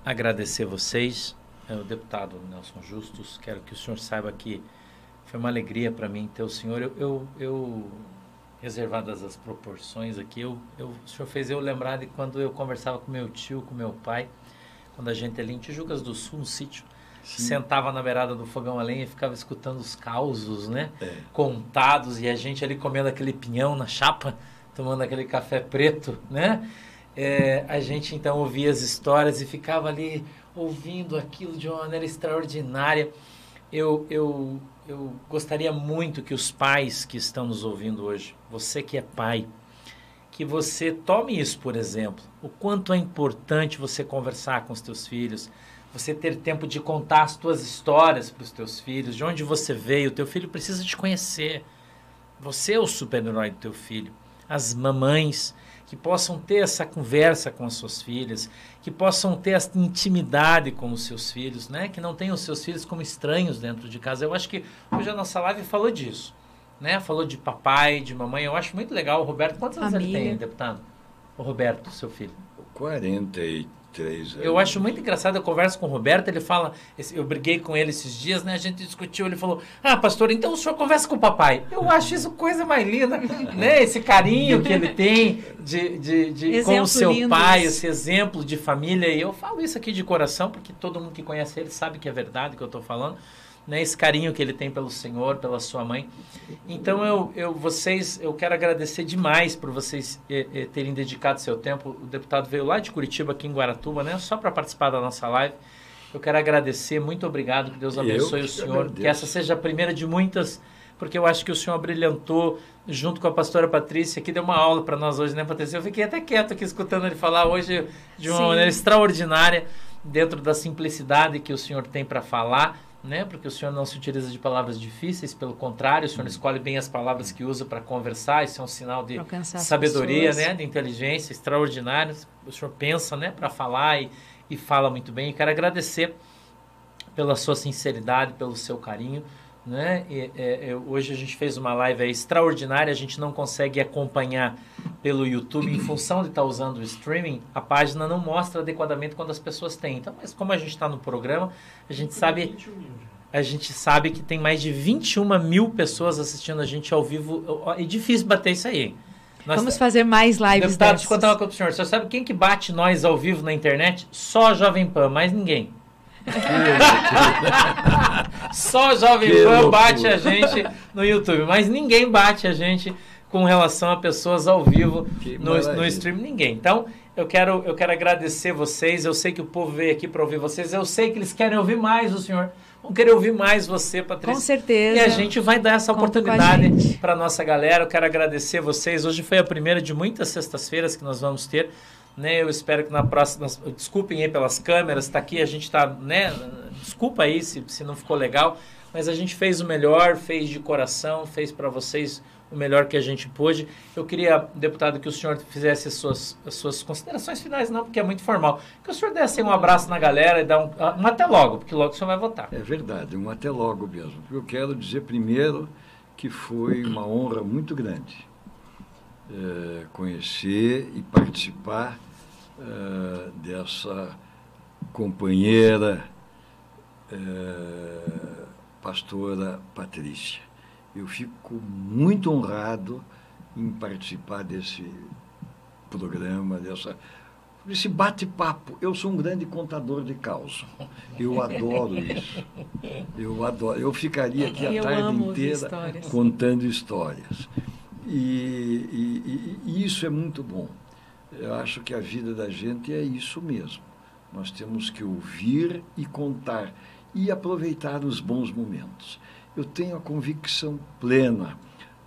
agradecer vocês. é, o deputado Nelson Justus, quero que o senhor saiba que foi uma alegria para mim ter o senhor. Eu, eu, eu, reservadas as proporções aqui, eu, eu, o senhor fez eu lembrar de quando eu conversava com meu tio, com meu pai, quando a gente ali em Tijucas do Sul, no sítio, Sim. sentava na beirada do fogão a lenha e ficava escutando os causos, né? É. Contados, e a gente ali comendo aquele pinhão na chapa, tomando aquele café preto, né? É, a gente então ouvia as histórias e ficava ali ouvindo aquilo de uma maneira extraordinária. Eu, eu, eu gostaria muito que os pais que estão nos ouvindo hoje, você que é pai, que você tome isso por exemplo. O quanto é importante você conversar com os teus filhos, você ter tempo de contar as tuas histórias para os teus filhos, de onde você veio. O teu filho precisa te conhecer. Você é o super-herói do teu filho. As mamães que possam ter essa conversa com as suas filhas, que possam ter essa intimidade com os seus filhos, né? Que não tenham os seus filhos como estranhos dentro de casa. Eu acho que hoje a nossa live falou disso, né? Falou de papai, de mamãe. Eu acho muito legal. O Roberto, quantos anos ele tem, deputado? O Roberto, seu filho. 43 três Eu acho muito engraçado, eu converso com o Roberto, ele fala, eu briguei com ele esses dias, né? A gente discutiu, ele falou, ah, pastor, então o senhor conversa com o papai. Eu acho isso coisa mais linda, né? Esse carinho que ele tem de, de, de com o seu pai, esse exemplo de família. E eu falo isso aqui de coração, porque todo mundo que conhece ele sabe que é verdade o que eu estou falando né, esse carinho que ele tem pelo Senhor, pela sua mãe. Então eu, eu vocês, eu quero agradecer demais por vocês eh, eh, terem dedicado seu tempo. O deputado veio lá de Curitiba, aqui em Guaratuba, né, só para participar da nossa live. Eu quero agradecer, muito obrigado, que Deus abençoe o senhor, agradeço. que essa seja a primeira de muitas, porque eu acho que o senhor brilhantou junto com a pastora Patrícia, que deu uma aula para nós hoje, né, Patrícia? Eu fiquei até quieto aqui escutando ele falar hoje de uma Sim. maneira extraordinária, dentro da simplicidade que o senhor tem para falar né? Porque o senhor não se utiliza de palavras difíceis, pelo contrário, o senhor uhum. escolhe bem as palavras que usa para conversar, isso é um sinal de sabedoria, né? De inteligência extraordinário. O senhor pensa, né? Para falar e, e fala muito bem. E quero agradecer pela sua sinceridade, pelo seu carinho. Né? E, é, é, hoje a gente fez uma live extraordinária, a gente não consegue acompanhar pelo YouTube em função de estar tá usando o streaming, a página não mostra adequadamente quando as pessoas têm. Então, mas como a gente está no programa, a gente sabe a gente sabe que tem mais de 21 mil pessoas assistindo a gente ao vivo. É difícil bater isso aí. Nós Vamos fazer mais lives Deputado, deixa eu contar uma coisa pro senhor. Você sabe quem que bate nós ao vivo na internet? Só a Jovem Pan, mais ninguém. Só Jovem que Pan loucura. bate a gente no YouTube, mas ninguém bate a gente com relação a pessoas ao vivo no, no stream, ninguém. Então, eu quero, eu quero agradecer vocês. Eu sei que o povo veio aqui para ouvir vocês. Eu sei que eles querem ouvir mais o senhor. Vão querer ouvir mais você, Patrícia. Com certeza. E a gente vai dar essa Conta oportunidade para nossa galera. Eu quero agradecer vocês. Hoje foi a primeira de muitas sextas-feiras que nós vamos ter. Né? Eu espero que na próxima. Desculpem aí pelas câmeras, está aqui, a gente está. Né? Desculpa aí se, se não ficou legal, mas a gente fez o melhor, fez de coração, fez para vocês o melhor que a gente pôde. Eu queria, deputado, que o senhor fizesse as suas, as suas considerações finais, não, porque é muito formal. Que o senhor desse um abraço na galera e dá um, um até logo, porque logo o senhor vai votar. É verdade, um até logo mesmo. Eu quero dizer primeiro que foi uma honra muito grande é, conhecer e participar uh, dessa companheira uh, pastora Patrícia. Eu fico muito honrado em participar desse programa, dessa esse bate-papo. Eu sou um grande contador de caos. Eu adoro isso. Eu adoro. Eu ficaria aqui a eu tarde inteira histórias. contando histórias. E, e, e, isso é muito bom. Eu acho que a vida da gente é isso mesmo. Nós temos que ouvir e contar e aproveitar os bons momentos. Eu tenho a convicção plena,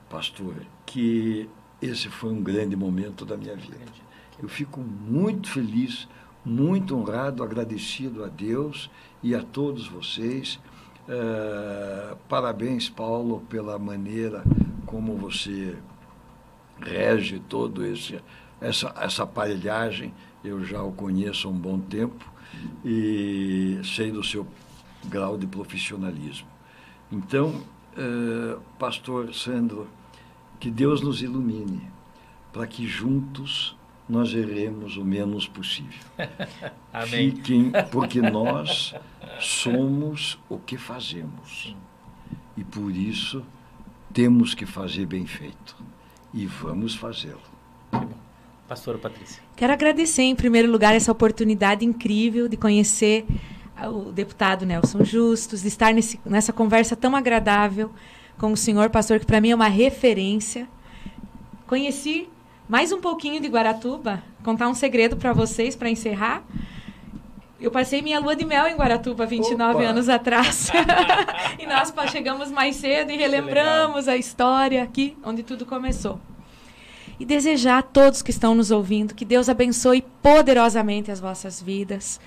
pastor, que esse foi um grande momento da minha vida. Eu fico muito feliz, muito honrado, agradecido a Deus e a todos vocês. Uh, parabéns, Paulo, pela maneira como você rege todo esse essa, essa aparelhagem, eu já o conheço há um bom tempo e sei do seu grau de profissionalismo. Então, uh, pastor Sandro, que Deus nos ilumine para que juntos nós erremos o menos possível. Amém. Fiquem, porque nós somos o que fazemos. E por isso temos que fazer bem feito. E vamos fazê-lo. Pastora Patrícia. Quero agradecer, em primeiro lugar, essa oportunidade incrível de conhecer o deputado Nelson Justus, de estar nesse, nessa conversa tão agradável com o senhor pastor, que para mim é uma referência. Conheci mais um pouquinho de Guaratuba, contar um segredo para vocês para encerrar. Eu passei minha lua de mel em Guaratuba 29 Opa. anos atrás. e nós chegamos mais cedo e relembramos a história aqui, onde tudo começou. E desejar a todos que estão nos ouvindo que Deus abençoe poderosamente as vossas vidas.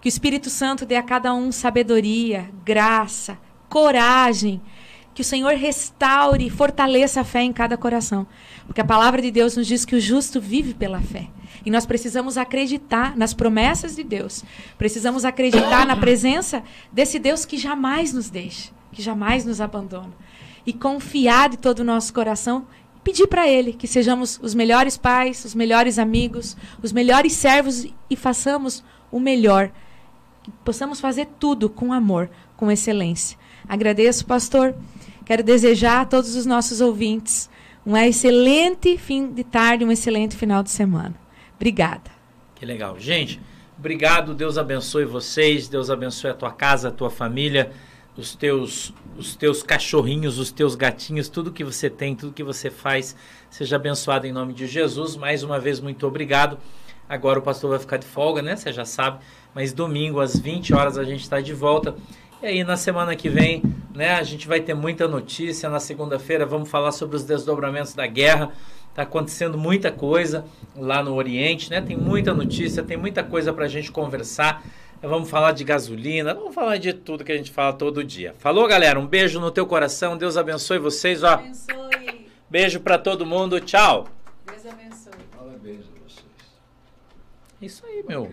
Que o Espírito Santo dê a cada um sabedoria, graça, coragem que o Senhor restaure e fortaleça a fé em cada coração. Porque a palavra de Deus nos diz que o justo vive pela fé. E nós precisamos acreditar nas promessas de Deus. Precisamos acreditar na presença desse Deus que jamais nos deixa, que jamais nos abandona. E confiar de todo o nosso coração, pedir para Ele que sejamos os melhores pais, os melhores amigos, os melhores servos e façamos o melhor. Que possamos fazer tudo com amor, com excelência. Agradeço, pastor. Quero desejar a todos os nossos ouvintes um excelente fim de tarde, um excelente final de semana. Obrigada. Que legal. Gente, obrigado. Deus abençoe vocês. Deus abençoe a tua casa, a tua família, os teus, os teus cachorrinhos, os teus gatinhos, tudo que você tem, tudo que você faz. Seja abençoado em nome de Jesus. Mais uma vez, muito obrigado. Agora o pastor vai ficar de folga, né? Você já sabe. Mas domingo, às 20 horas, a gente está de volta. E aí na semana que vem, né, a gente vai ter muita notícia. Na segunda-feira vamos falar sobre os desdobramentos da guerra. Está acontecendo muita coisa lá no Oriente, né? Tem muita notícia, tem muita coisa para a gente conversar. Vamos falar de gasolina, vamos falar de tudo que a gente fala todo dia. Falou, galera? Um beijo no teu coração. Deus abençoe vocês, ó. Abençoe. Beijo para todo mundo. Tchau. Deus abençoe. Parabéns a vocês. Isso aí, meu.